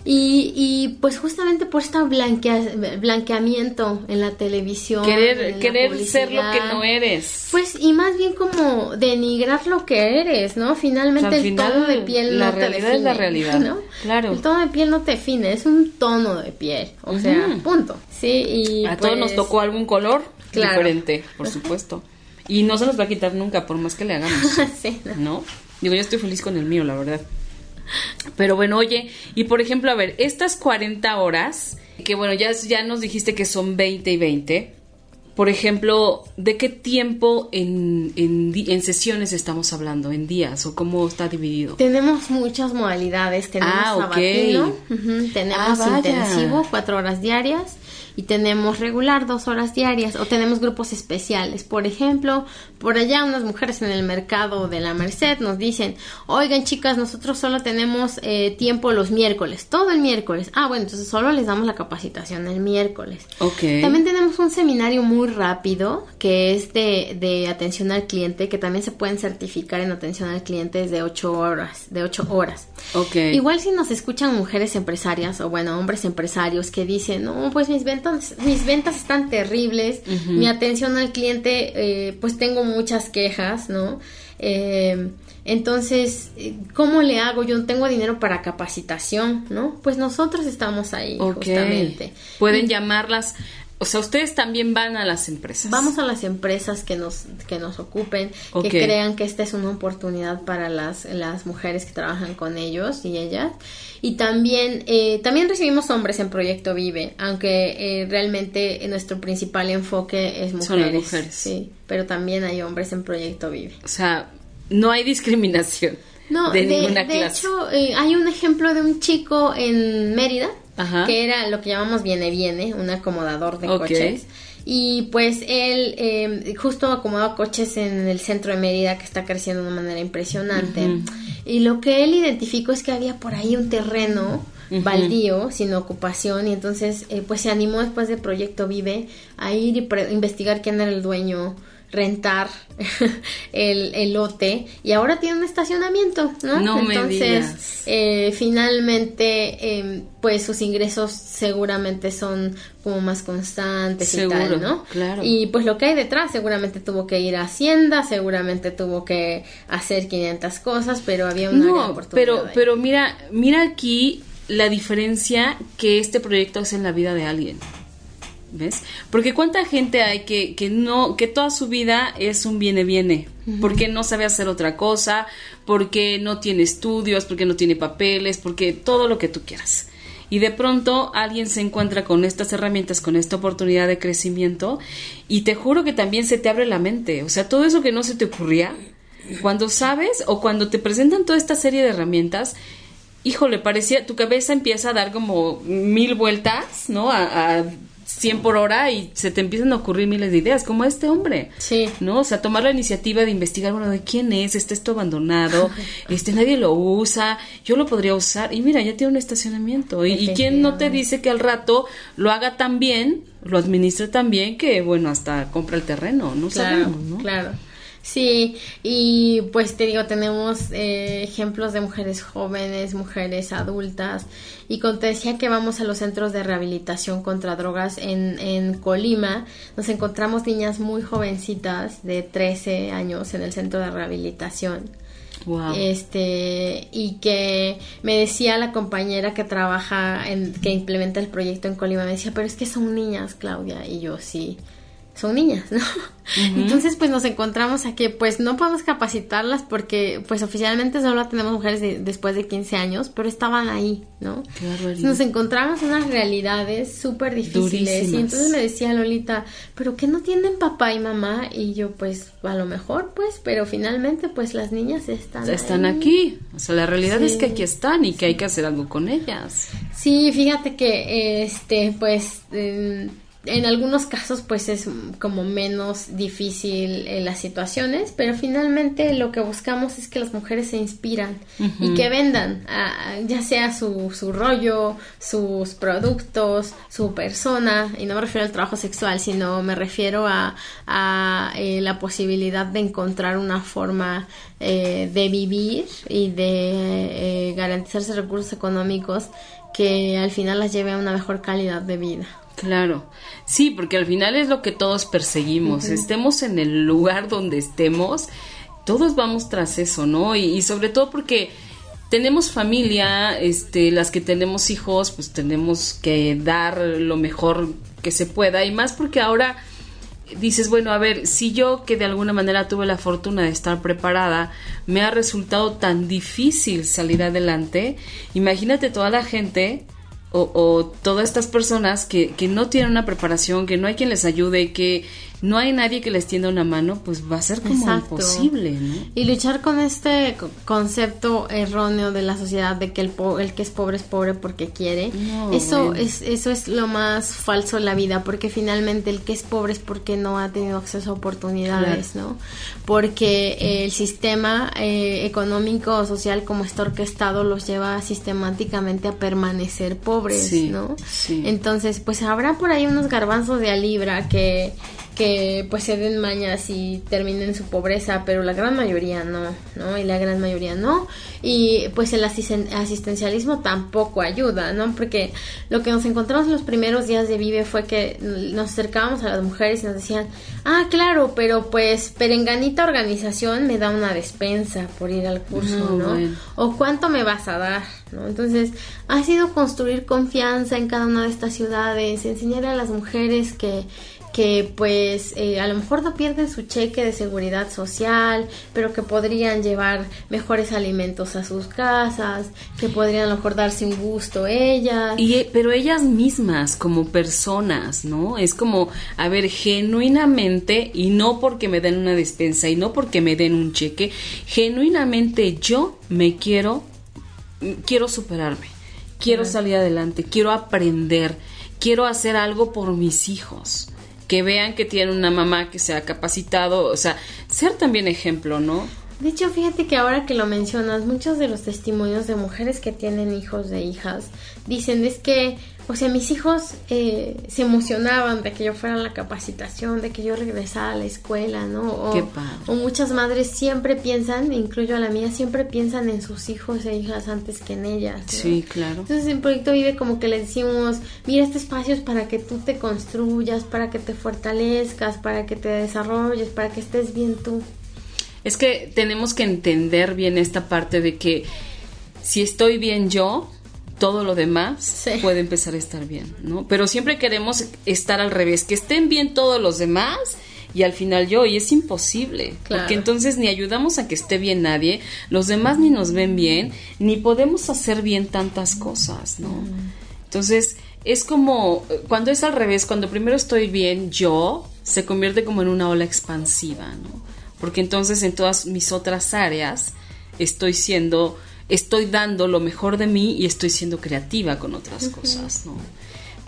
Y, y pues justamente por este blanqueamiento en la televisión. Querer, querer ser lo que no eres. Pues y más bien como denigrar lo que eres, ¿no? Finalmente el tono de piel la no realidad te define. Es la realidad, ¿no? Claro. El tono de piel no te define, es un tono de piel. O sea, punto. Sí, y. A todos nos pues tocó algún color diferente, por supuesto. Y no se nos va a quitar nunca, por más que le hagamos. sí, ¿No? Digo, yo estoy feliz con el mío, la verdad. Pero bueno, oye, y por ejemplo, a ver, estas 40 horas, que bueno, ya, ya nos dijiste que son 20 y 20. Por ejemplo, ¿de qué tiempo en, en, sesiones estamos hablando? ¿En días? ¿O cómo está dividido? Tenemos muchas modalidades. Tenemos ah, tenemos ah, intensivo, cuatro horas diarias y tenemos regular dos horas diarias o tenemos grupos especiales. Por ejemplo, por allá unas mujeres en el mercado de la Merced nos dicen, oigan chicas, nosotros solo tenemos eh, tiempo los miércoles, todo el miércoles. Ah, bueno, entonces solo les damos la capacitación el miércoles. Ok. También tenemos un seminario muy rápido que es de, de atención al cliente, que también se pueden certificar en atención al cliente desde ocho horas, de ocho horas. Ok. Igual si nos escuchan mujeres empresarias o bueno, hombres empresarios que dicen, no, pues mis ventas mis ventas están terribles, mi atención al cliente, eh, pues tengo muchas quejas, ¿no? Eh, entonces, ¿cómo le hago? Yo no tengo dinero para capacitación, ¿no? Pues nosotros estamos ahí, justamente. Pueden llamarlas o sea, ustedes también van a las empresas. Vamos a las empresas que nos, que nos ocupen, que crean que esta es una oportunidad para las, las mujeres que trabajan con ellos y ellas. Y también, eh, también recibimos hombres en Proyecto Vive, aunque eh, realmente nuestro principal enfoque es mujeres. Son las mujeres. Sí, pero también hay hombres en Proyecto Vive. O sea, no hay discriminación. No, de, de, ninguna de clase. hecho, eh, hay un ejemplo de un chico en Mérida que era lo que llamamos viene viene, un acomodador de coches. Y pues él eh, justo acomodó coches en el centro de Mérida que está creciendo de una manera impresionante. Y lo que él identificó es que había por ahí un terreno baldío, sin ocupación, y entonces eh, pues se animó después del Proyecto Vive a ir y investigar quién era el dueño, rentar el, lote y ahora tiene un estacionamiento, ¿no? Entonces, eh, finalmente, em, pues sus ingresos seguramente son como más constantes y tal, ¿no? Claro. Y pues lo que hay detrás, seguramente tuvo que ir a Hacienda, seguramente tuvo que hacer 500 cosas, pero había una no, Pero, pero mira, mira aquí la diferencia que este proyecto hace en la vida de alguien. ¿Ves? Porque cuánta gente hay que, que no, que toda su vida es un viene viene, porque no sabe hacer otra cosa, porque no tiene estudios, porque no tiene papeles, porque todo lo que tú quieras. Y de pronto alguien se encuentra con estas herramientas, con esta oportunidad de crecimiento, y te juro que también se te abre la mente. O sea, todo eso que no se te ocurría, cuando sabes o cuando te presentan toda esta serie de herramientas, híjole, parecía, tu cabeza empieza a dar como mil vueltas, ¿no? a 100 por hora y se te empiezan a ocurrir miles de ideas, como este hombre. Sí. ¿No? O sea, tomar la iniciativa de investigar, bueno, de quién es, está esto abandonado, este nadie lo usa, yo lo podría usar y mira, ya tiene un estacionamiento. Y, quién no te dice que al rato lo haga tan bien, lo administre tan bien que, bueno, hasta compra el terreno, no sabemos, ¿no? Claro. Sí, y pues te digo, tenemos eh, ejemplos de mujeres jóvenes, mujeres adultas, y cuando te decía que vamos a los centros de rehabilitación contra drogas en, en Colima, nos encontramos niñas muy jovencitas de 13 años en el centro de rehabilitación. Wow. Este, y que me decía la compañera que trabaja, en, que implementa el proyecto en Colima, me decía, pero es que son niñas, Claudia, y yo sí son niñas, ¿no? Entonces, pues nos encontramos a que pues no podemos capacitarlas porque pues oficialmente solo tenemos mujeres después de 15 años, pero estaban ahí, ¿no? nos encontramos unas realidades súper difíciles y entonces me decía Lolita, pero que no tienen papá y mamá y yo pues a lo mejor pues, pero finalmente pues las niñas están Están aquí, o sea, la realidad es que aquí están y que hay que hacer algo con ellas. Sí, fíjate que este pues en algunos casos pues es como menos difícil en las situaciones, pero finalmente lo que buscamos es que las mujeres se inspiran y que vendan, ya sea su, su rollo, sus productos, su persona, y no me refiero al trabajo sexual, sino me refiero a, a eh, la posibilidad de encontrar una forma eh, de vivir y de eh, garantizarse recursos económicos que al final las lleve a una mejor calidad de vida. Claro, sí, porque al final es lo que todos perseguimos, estemos en el lugar donde estemos, todos vamos tras eso, ¿no? Y, sobre todo porque tenemos familia, este, las que tenemos hijos, pues tenemos que dar lo mejor que se pueda. Y más porque ahora dices, bueno, a ver, si yo que de alguna manera tuve la fortuna de estar preparada, me ha resultado tan difícil salir adelante, imagínate toda la gente o, todas estas personas que, que, no tienen una preparación, que no hay quien les ayude, que no hay nadie que les tienda una mano, pues va a ser como imposible, ¿no? Y luchar con este concepto erróneo de la sociedad de que el, el que es pobre es pobre porque quiere, eso es eso es lo más falso en la vida, porque finalmente el que es pobre es porque no ha tenido acceso a oportunidades, ¿no? Porque el sistema eh, económico o social como está orquestado los lleva sistemáticamente a permanecer pobres, ¿no? Entonces, pues habrá por ahí unos garbanzos de a libra que que pues se den mañas y terminen su pobreza, pero la gran mayoría no, ¿no? Y la gran mayoría no. Y pues el asistencialismo tampoco ayuda, ¿no? Porque lo que nos encontramos en los primeros días de Vive fue que nos acercábamos a las mujeres y nos decían, ah, claro, pero pues perenganita organización me da una despensa por ir al curso, ¿no? O cuánto me vas a dar, ¿no? Entonces, ha sido construir confianza en cada una de estas ciudades, enseñar a las mujeres que que pues eh, a lo mejor no pierden su cheque de seguridad social, pero que podrían llevar mejores alimentos a sus casas, que podrían a lo mejor darse un gusto ellas. Y, eh, pero ellas mismas como personas, ¿no? Es como, a ver, genuinamente, y no porque me den una despensa y no porque me den un cheque, genuinamente yo me quiero, quiero superarme, quiero salir adelante, quiero aprender, quiero hacer algo por mis hijos que vean que tienen una mamá que se ha capacitado, o sea, ser también ejemplo, ¿no? De hecho, fíjate que ahora que lo mencionas, muchos de los testimonios de mujeres que tienen hijos de hijas dicen es que o sea, mis hijos eh, se emocionaban de que yo fuera a la capacitación, de que yo regresara a la escuela, ¿no? O, Qué padre. o muchas madres siempre piensan, incluyo a la mía, siempre piensan en sus hijos e hijas antes que en ellas. ¿no? Sí, claro. Entonces en Proyecto Vive como que le decimos, mira, este espacio es para que tú te construyas, para que te fortalezcas, para que te desarrolles, para que estés bien tú. Es que tenemos que entender bien esta parte de que si estoy bien yo, todo lo demás Sí. puede empezar a estar bien, ¿no? Pero siempre queremos estar al revés, que estén bien todos los demás y al final yo, y es imposible, Claro. porque entonces ni ayudamos a que esté bien nadie, los demás ni nos ven bien, ni podemos hacer bien tantas cosas, ¿no? Entonces, es como cuando es al revés, cuando primero estoy bien yo, se convierte como en una ola expansiva, ¿no? Porque entonces en todas mis otras áreas estoy siendo, estoy dando lo mejor de mí y estoy siendo creativa con otras cosas, ¿no?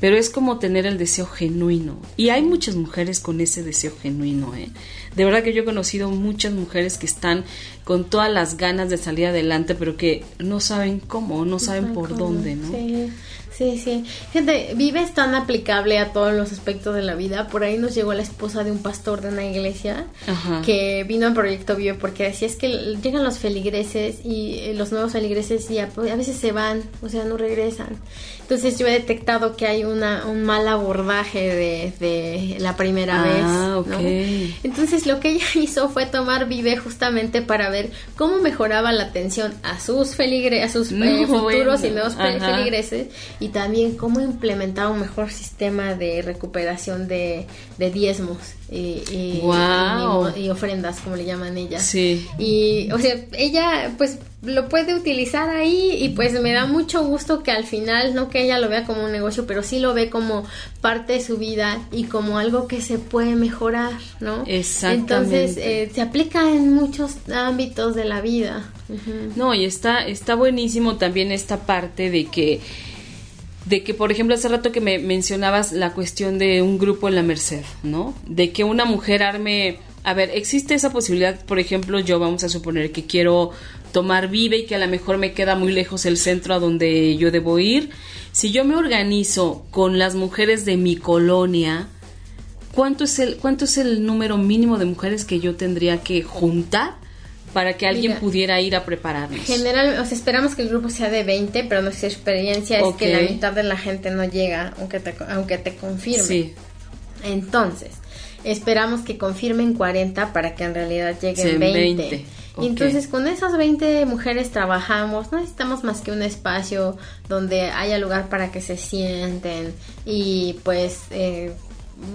Pero es como tener el deseo genuino. Y hay muchas mujeres con ese deseo genuino, ¿eh? De verdad que yo he conocido muchas mujeres que están con todas las ganas de salir adelante, pero que no saben cómo, no saben por ¿Cómo? dónde, ¿no? Sí, sí, sí. Gente, Vive es tan aplicable a todos los aspectos de la vida. Por ahí nos llegó la esposa de un pastor de una iglesia Ajá. que vino al proyecto Vive porque decía es que llegan los feligreses y eh, los nuevos feligreses y a, a veces se van, o sea, no regresan. Entonces yo he detectado que hay una, un mal abordaje de, de la primera Ah, vez. Entonces lo que ella hizo fue tomar Vive justamente para ver cómo mejoraba la atención a sus feligre a sus eh, No, futuros bueno. y nuevos Ajá. feligreses y también cómo implementaba un mejor sistema de recuperación de, de diezmos y, y- Guau. y- y ofrendas como le llaman ellas. Sí. Y, o sea, ella pues lo puede utilizar ahí y pues me da mucho gusto que al final, no que ella lo vea como un negocio, pero sí lo ve como parte de su vida y como algo que se puede mejorar, ¿no? Exactamente. Entonces, eh, se aplica en muchos ámbitos de la vida. No, y está, está buenísimo también esta parte de que, de que, por ejemplo, hace rato que me mencionabas la cuestión de un grupo en la Merced, ¿no? De que una mujer arme, a ver, existe esa posibilidad, por ejemplo, yo vamos a suponer que quiero tomar Vive y que a lo mejor me queda muy lejos el centro a donde yo debo ir. Si yo me organizo con las mujeres de mi colonia, ¿cuánto es el, cuánto es el número mínimo de mujeres que yo tendría que juntar para que alguien Mira. pudiera ir a prepararnos? General, o sea, esperamos que el grupo sea de 20, pero nuestra experiencia es que la mitad de la gente no llega, aunque te, aunque te confirme. Sí, Entonces, esperamos que confirmen 40 para que en realidad lleguen Sean 20. 20, Y ok. entonces con esas 20 mujeres trabajamos, no necesitamos más que un espacio donde haya lugar para que se sienten y pues eh,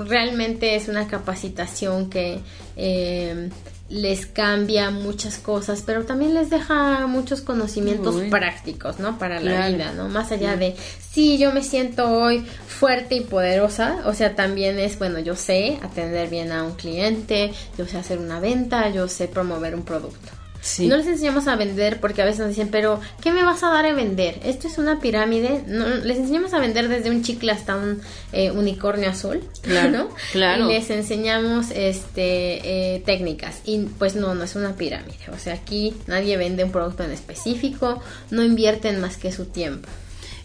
realmente es una capacitación que eh, les cambia muchas cosas, pero también les deja muchos conocimientos Uy. prácticos, ¿no? Para la Claro. vida, ¿no? Más allá de, sí, yo me siento hoy fuerte y poderosa, o sea, también es, bueno, yo sé atender bien a un cliente, yo sé hacer una venta, yo sé promover un producto. Sí. No les enseñamos a vender porque a veces nos dicen, pero ¿qué me vas a dar a vender? ¿Esto es una pirámide? No, les enseñamos a vender desde un chicle hasta un eh, unicornio azul, Claro, ¿no? claro. Y les enseñamos este eh, técnicas y pues no, no es una pirámide. O sea, aquí nadie vende un producto en específico, no invierten más que su tiempo.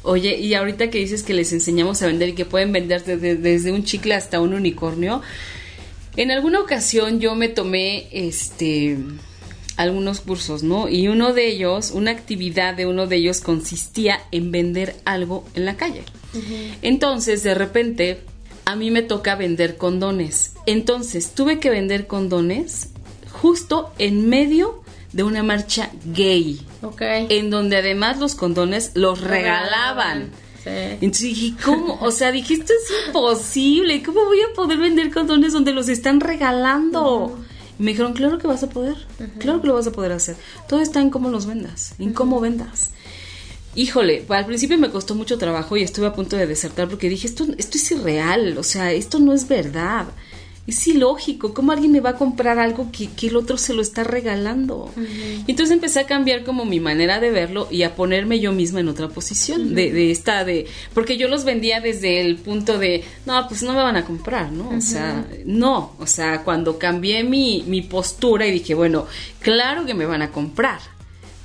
Oye, y ahorita que dices que les enseñamos a vender y que pueden vender desde, desde un chicle hasta un unicornio, en alguna ocasión yo me tomé este algunos cursos, ¿no? Y uno de ellos, una actividad de uno de ellos consistía en vender algo en la calle. Entonces, de repente, a mí me toca vender condones. Entonces, tuve que vender condones justo en medio de una marcha gay, Ok. en donde además los condones los regalaban. Sí. Entonces dije, ¿cómo? O sea, dije, esto es imposible. ¿Cómo voy a poder vender condones donde los están regalando? Me dijeron, claro que vas a poder. Claro que lo vas a poder hacer. Todo está en cómo los vendas, en cómo vendas. Híjole, al principio me costó mucho trabajo y estuve a punto de desertar porque dije, esto, esto es irreal, o sea, esto no es verdad. Es ilógico, ¿cómo alguien me va a comprar algo que, que el otro se lo está regalando? Entonces empecé a cambiar como mi manera de verlo y a ponerme yo misma en otra posición, de, de esta, de, porque yo los vendía desde el punto de, no, pues no me van a comprar, ¿no? O sea, no, o sea, cuando cambié mi, mi postura y dije, bueno, claro que me van a comprar,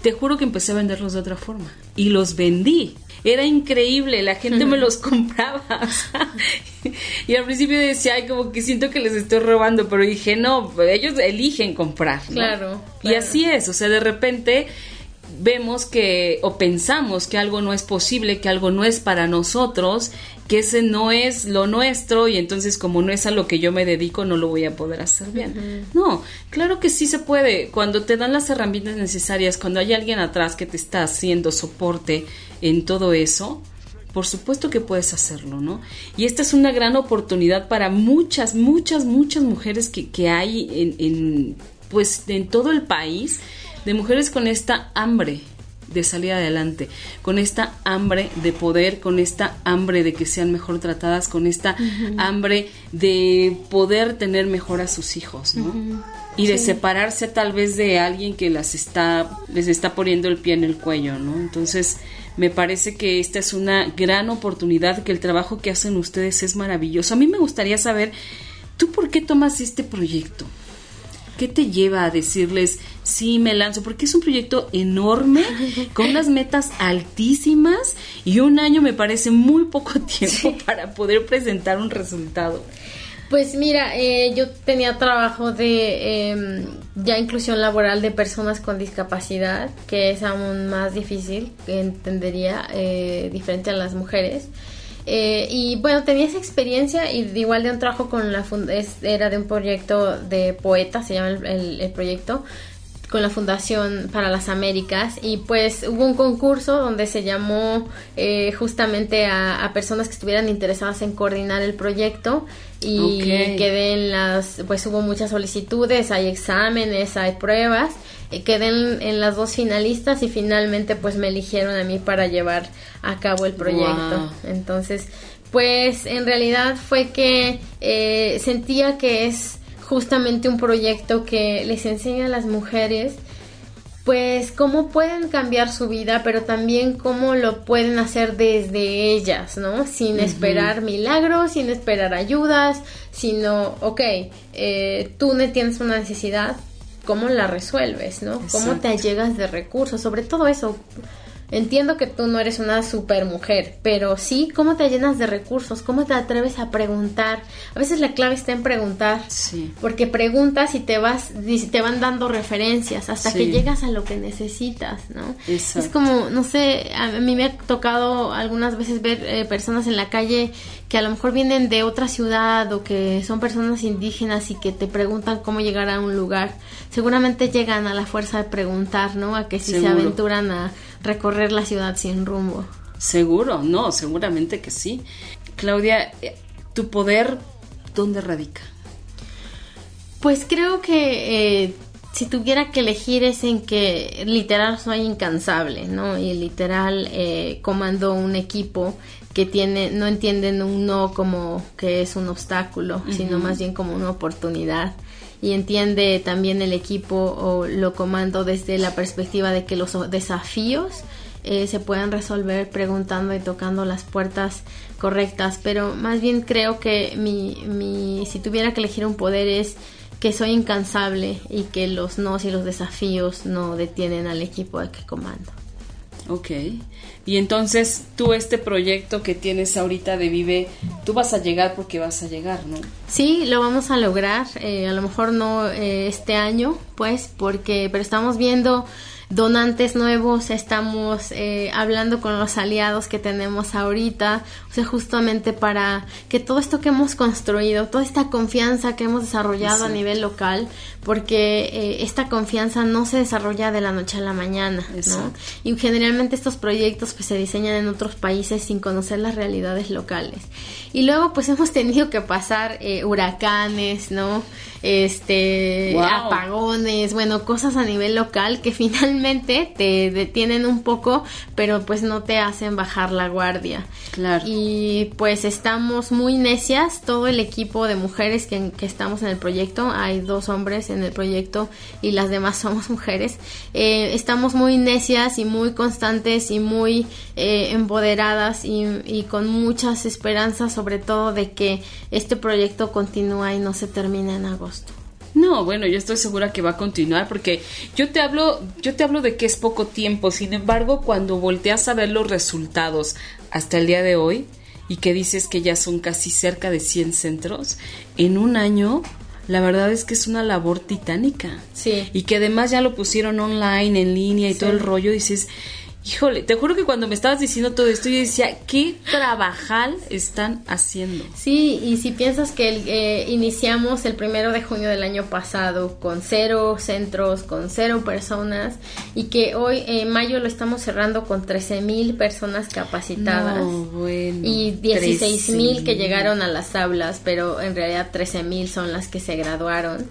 te juro que empecé a venderlos de otra forma. Y los vendí. Era increíble, la gente me los compraba. y al principio decía, ay, como que siento que les estoy robando, pero dije, no, ellos eligen comprar. Claro, Y así es, o sea, de repente vemos que o pensamos que algo no es posible, que algo no es para nosotros, que ese no es lo nuestro y entonces como no es a lo que yo me dedico no lo voy a poder hacer bien. No, claro que sí se puede. Cuando te dan las herramientas necesarias, cuando hay alguien atrás que te está haciendo soporte en todo eso, por supuesto que puedes hacerlo, ¿no? Y esta es una gran oportunidad para muchas, muchas, muchas mujeres que, que hay en, en, pues, en todo el país, de mujeres con esta hambre de salir adelante, con esta hambre de poder, con esta hambre de que sean mejor tratadas, con esta hambre de poder tener mejor a sus hijos, ¿no? Y de separarse tal vez de alguien que las está, les está poniendo el pie en el cuello, ¿no? Entonces, me parece que esta es una gran oportunidad, que el trabajo que hacen ustedes es maravilloso. A mí me gustaría saber, ¿tú por qué tomas este proyecto? ¿Qué te lleva a decirles, sí, me lanzo? Porque es un proyecto enorme, con unas metas altísimas y un año me parece muy poco tiempo para poder presentar un resultado. Pues mira, eh, yo tenía trabajo de eh, ya inclusión laboral de personas con discapacidad, que es aún más difícil, entendería, eh, diferente a las mujeres. Eh, y bueno, tenía esa experiencia y igual de un trabajo con la era de un proyecto de poeta, se llama el, el, el proyecto, con la Fundación para las Américas y pues hubo un concurso donde se llamó eh, justamente a, a, personas que estuvieran interesadas en coordinar el proyecto y okay. quedé en las, pues hubo muchas solicitudes, hay exámenes, hay pruebas, y quedé en, en, las dos finalistas y finalmente pues me eligieron a mí para llevar a cabo el proyecto. Wow. Entonces, pues en realidad fue que eh, sentía que es justamente un proyecto que les enseña a las mujeres pues cómo pueden cambiar su vida, pero también cómo lo pueden hacer desde ellas, ¿no? Sin uh -huh. esperar milagros, sin esperar ayudas, sino, ok, eh, tú no tienes una necesidad, ¿cómo la resuelves, ¿no? Exacto. ¿Cómo te allegas de recursos? Sobre todo eso, Entiendo que tú no eres una super mujer, pero sí, ¿cómo te llenas de recursos? ¿Cómo te atreves a preguntar? A veces la clave está en preguntar. Sí. Porque preguntas y te vas, te van dando referencias hasta sí. que llegas a lo que necesitas, ¿no? Exacto. Es como, no sé, a mí me ha tocado algunas veces ver eh, personas en la calle que a lo mejor vienen de otra ciudad o que son personas indígenas y que te preguntan cómo llegar a un lugar. Seguramente llegan a la fuerza de preguntar, ¿no? A que si Seguro. se aventuran a recorrer la ciudad sin rumbo. Seguro, no, seguramente que sí. Claudia, eh, ¿tu poder dónde radica? Pues creo que eh, si tuviera que elegir es en que literal soy incansable, ¿no? Y literal eh, comando un equipo que tiene, no entienden un no como que es un obstáculo, uh -huh. sino más bien como una oportunidad y entiende también el equipo o lo comando desde la perspectiva de que los desafíos eh, se pueden resolver preguntando y tocando las puertas correctas, pero más bien creo que mi, mi, si tuviera que elegir un poder es que soy incansable y que los nos y los desafíos no detienen al equipo al que comando. Ok. Y entonces tú este proyecto que tienes ahorita de Vive, tú vas a llegar porque vas a llegar, ¿no? Sí, lo vamos a lograr. Eh, a lo mejor no eh, este año, pues, porque, pero estamos viendo donantes nuevos, estamos eh, hablando con los aliados que tenemos ahorita, o sea, justamente para que todo esto que hemos construido, toda esta confianza que hemos desarrollado Exacto. a nivel local, porque eh, esta confianza no se desarrolla de la noche a la mañana, Exacto. ¿no? Y generalmente estos proyectos pues se diseñan en otros países sin conocer las realidades locales. Y luego pues hemos tenido que pasar eh, huracanes, ¿no? Este, wow. apagones, bueno, cosas a nivel local que finalmente te detienen un poco, pero pues no te hacen bajar la guardia. Claro. Y pues estamos muy necias, todo el equipo de mujeres que, estamos en el proyecto, hay dos hombres en el proyecto y las demás somos mujeres, eh, estamos muy necias y muy constantes y muy eh, empoderadas y, y con muchas esperanzas sobre todo de que este proyecto continúa y no se termina en agosto. No, bueno, yo estoy segura que va a continuar porque yo te hablo, yo te hablo de que es poco tiempo. Sin embargo, cuando volteas a ver los resultados hasta el día de hoy y que dices que ya son casi cerca de 100 centros en un año, la verdad es que es una labor titánica. Sí. Y que además ya lo pusieron online, en línea y Sí. todo el rollo, dices, híjole, te juro que cuando me estabas diciendo todo esto yo decía, ¿qué trabajal están haciendo? Sí, y si piensas que el- eh, iniciamos el primero de junio del año pasado con cero centros, con cero personas, y que hoy en mayo lo estamos cerrando con 13 mil personas capacitadas. No, bueno. Y 16 mil que 13,000. llegaron a las aulas, pero en realidad 13 mil son las que se graduaron.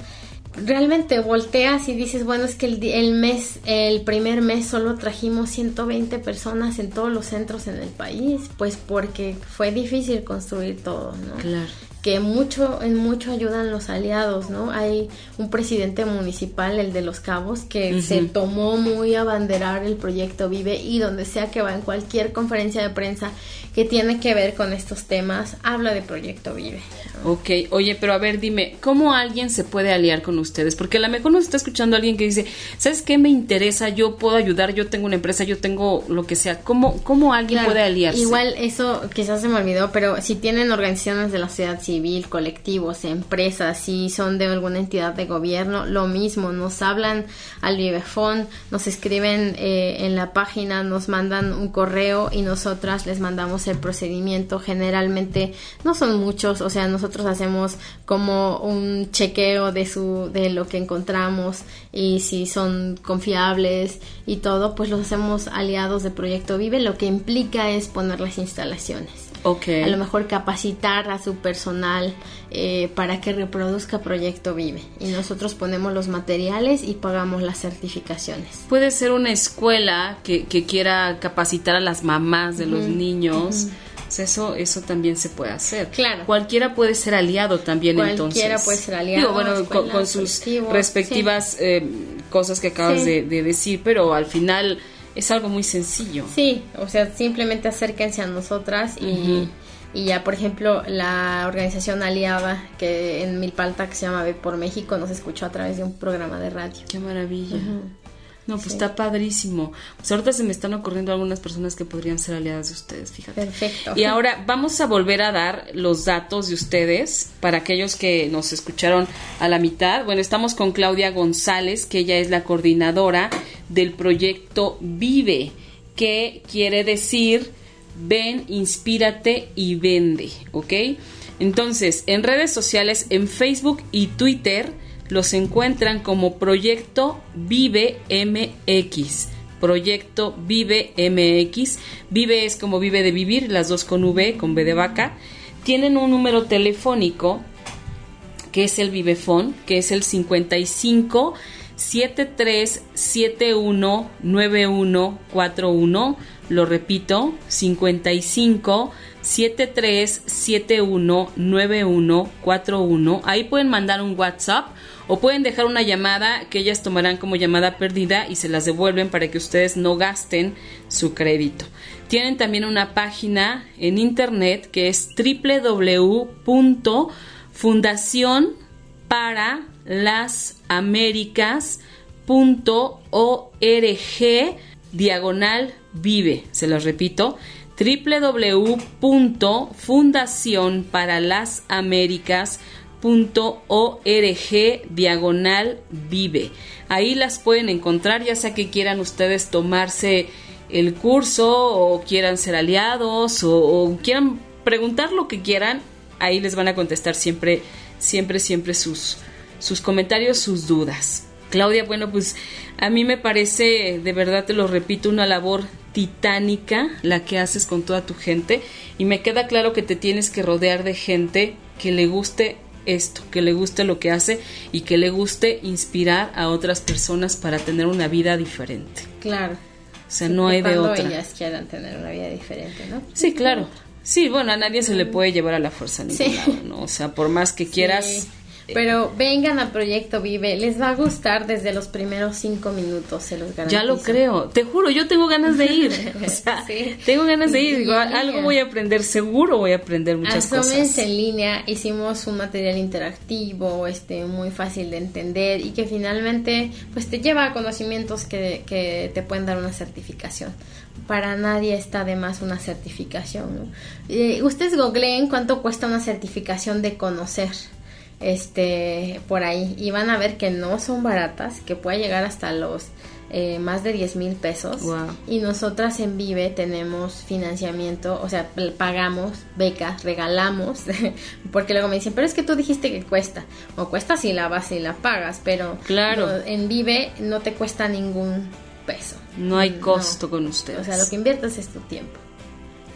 Realmente volteas y dices, bueno, es que el, el mes, el primer mes solo trajimos 120 personas en todos los centros en el país, pues porque fue difícil construir todo, ¿no? Claro. Que mucho en mucho ayudan los aliados, ¿no? Hay un presidente municipal, el de Los Cabos, que se tomó muy a banderar el proyecto Vive y donde sea que va en cualquier conferencia de prensa que tiene que ver con estos temas, habla de proyecto Vive. Ok, oye, pero a ver, dime, ¿cómo alguien se puede aliar con ustedes? Porque a lo mejor nos está escuchando alguien que dice, ¿sabes qué me interesa? Yo puedo ayudar, yo tengo una empresa, yo tengo lo que sea. ¿Cómo, cómo alguien Claro, puede aliarse? Igual eso quizás se me olvidó, pero si tienen organizaciones de la sociedad civil, colectivos, empresas, si son de alguna entidad de gobierno, lo mismo, nos hablan al Vivefón, nos escriben eh, en la página, nos mandan un correo y nosotras les mandamos el procedimiento. Generalmente no son muchos, o sea, nosotros hacemos como un chequeo de su de lo que encontramos y si son confiables y todo, pues los hacemos aliados de Proyecto Vive, lo que implica es poner las instalaciones. A lo mejor capacitar a su personal eh, para que reproduzca Proyecto Vive. Y nosotros ponemos los materiales y pagamos las certificaciones. Puede ser una escuela que, que quiera capacitar a las mamás de los niños. Sea, eso, eso también se puede hacer. Claro. Cualquiera puede ser aliado también Cualquiera entonces. puede ser aliado, Digo, bueno, con, sus respectivas eh, cosas que acabas Sí. de, de decir, pero al final es algo muy sencillo. Sí, o sea, simplemente acérquense a nosotras y, y ya, por ejemplo, la organización aliada que en Milpalta que se llama Ve por México nos escuchó a través de un programa de radio. Qué maravilla. No, pues Sí. está padrísimo. Pues ahorita se me están ocurriendo algunas personas que podrían ser aliadas de ustedes, fíjate. Perfecto. Y ahora vamos a volver a dar los datos de ustedes para aquellos que nos escucharon a la mitad. Bueno, estamos con Claudia González, que ella es la coordinadora del proyecto Vive, que quiere decir ven, inspírate y vende, ¿ok? Entonces, en redes sociales, en Facebook y Twitter, los encuentran como Proyecto Vive MX. Proyecto Vive MX. Vive es como vive de vivir, las dos con V, con B de vaca. Tienen un número telefónico que es el Vivefón, que es el 55 73 71 9141. Lo repito, 55 73 71 9141. Ahí pueden mandar un WhatsApp o pueden dejar una llamada que ellas tomarán como llamada perdida y se las devuelven para que ustedes no gasten su crédito. Tienen también una página en internet que es www.fundación para las américas.org diagonal vive. Se los repito, www.fundacionparalasAméricas.org diagonal vive. Ahí las pueden encontrar, ya sea que quieran ustedes tomarse el curso o quieran ser aliados o, o quieran preguntar lo que quieran, ahí les van a contestar siempre, siempre, siempre sus, sus comentarios, sus dudas. Claudia, bueno, pues a mí me parece, de verdad te lo repito, una labor titánica la que haces con toda tu gente y me queda claro que te tienes que rodear de gente que le guste esto, que le guste lo que hace y que le guste inspirar a otras personas para tener una vida diferente. Claro. O sea, no hay de otra. ellas quieran tener una vida diferente, ¿no? Sí, claro. Sí, bueno, a nadie se le puede llevar a la fuerza a ningún lado, ¿no? O sea, por más que quieras... Pero vengan a Proyecto Vive, les va a gustar desde los primeros cinco minutos, se los garantizo. Ya lo creo, te juro, yo tengo ganas de ir. O sea, tengo ganas de ir, algo voy a aprender, seguro voy a aprender muchas cosas. en línea, hicimos un material interactivo, este, muy fácil de entender y que finalmente, pues te lleva a conocimientos que, que te pueden dar una certificación. Para nadie está de más una certificación. Eh, ustedes googleen cuánto cuesta una certificación de conocer este por ahí y van a ver que no son baratas, que puede llegar hasta los eh, más de 10 mil pesos. Y nosotras en Vive tenemos financiamiento, o sea, pagamos becas, regalamos, porque luego me dicen, pero es que tú dijiste que cuesta, o cuesta si la vas y la pagas, pero claro. en Vive no te cuesta ningún peso. No hay costo con ustedes. O sea, lo que inviertes es tu tiempo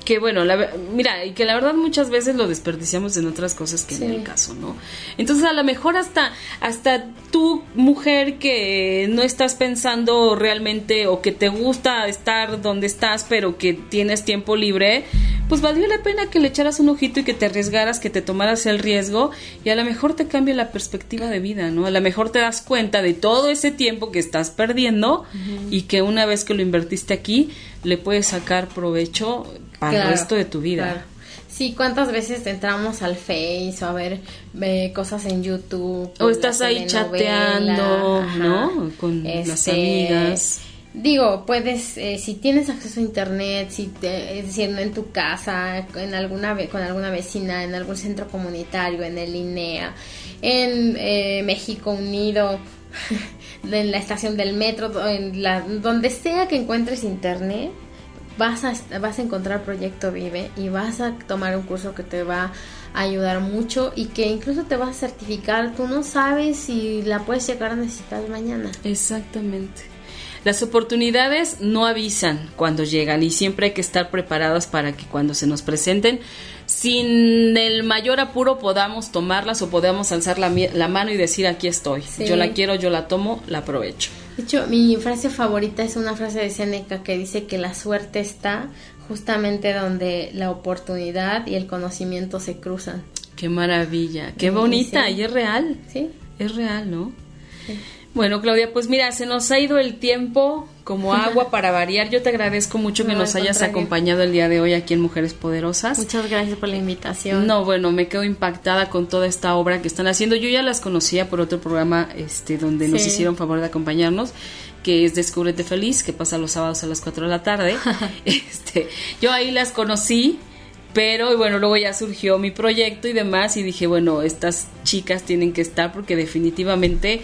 que bueno, la, mira, y que la verdad muchas veces lo desperdiciamos en otras cosas que en el caso, ¿no? Entonces a lo mejor hasta, hasta tú, mujer, que no estás pensando realmente o que te gusta estar donde estás, pero que tienes tiempo libre, pues valió la pena que le echaras un ojito y que te arriesgaras, que te tomaras el riesgo y a lo mejor te cambia la perspectiva de vida, ¿no? A lo mejor te das cuenta de todo ese tiempo que estás perdiendo y que una vez que lo invertiste aquí, le puedes sacar provecho para el resto de tu vida. Sí, ¿cuántas veces entramos al Face o a ver cosas en YouTube? O estás ahí chateando, ¿no? Con las este, amigas. Digo, puedes, eh, si tienes acceso a internet, si te, es decir, en tu casa, en alguna con alguna vecina, en algún centro comunitario, en el INEA, en eh, México Unido, en la estación del metro, en la, donde sea que encuentres internet, vas a, vas a encontrar Proyecto Vive y vas a tomar un curso que te va a ayudar mucho y que incluso te vas a certificar. Tú no sabes si la puedes llegar a necesitar mañana. Exactamente. Las oportunidades no avisan cuando llegan y siempre hay que estar preparadas para que cuando se nos presenten, sin el mayor apuro podamos tomarlas o podamos alzar la, la mano y decir aquí estoy. Yo la quiero, yo la tomo, la aprovecho. De hecho, mi frase favorita es una frase de Seneca que dice que la suerte está justamente donde la oportunidad y el conocimiento se cruzan. Qué maravilla, qué bonita y es real. Sí. Es real, ¿no? Sí. Bueno, Claudia, pues mira, se nos ha ido el tiempo como agua para variar. Yo te agradezco mucho que nos hayas acompañado el día de hoy aquí en Mujeres Poderosas. Muchas gracias por la invitación. No, bueno, me quedo impactada con toda esta obra que están haciendo. Yo ya las conocía por otro programa este donde nos hicieron favor de acompañarnos que es Descúbrete Feliz, que pasa los sábados a las 4 de la tarde. este, yo ahí las conocí, pero bueno, luego ya surgió mi proyecto y demás y dije, bueno, estas chicas tienen que estar porque definitivamente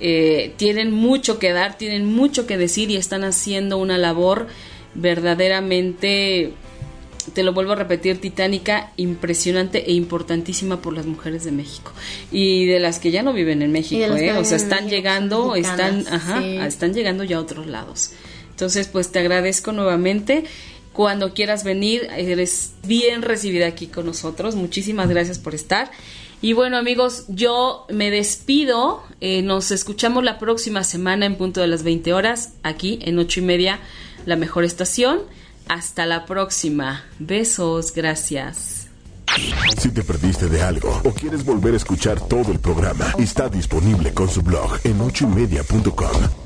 eh, tienen mucho que dar, tienen mucho que decir y están haciendo una labor verdaderamente, te lo vuelvo a repetir, titánica, impresionante e importantísima por las mujeres de México y de las que ya no viven en México, ¿eh? o sea, están llegando, están, ajá, están llegando ya a otros lados. Entonces, pues te agradezco nuevamente. Cuando quieras venir, eres bien recibida aquí con nosotros. Muchísimas gracias por estar. Y bueno amigos, yo me despido. Eh, nos escuchamos la próxima semana en punto de las 20 horas, aquí en ocho y media, la mejor estación. Hasta la próxima. Besos, gracias. Si te perdiste de algo o quieres volver a escuchar todo el programa, está disponible con su blog en ochoymedia.com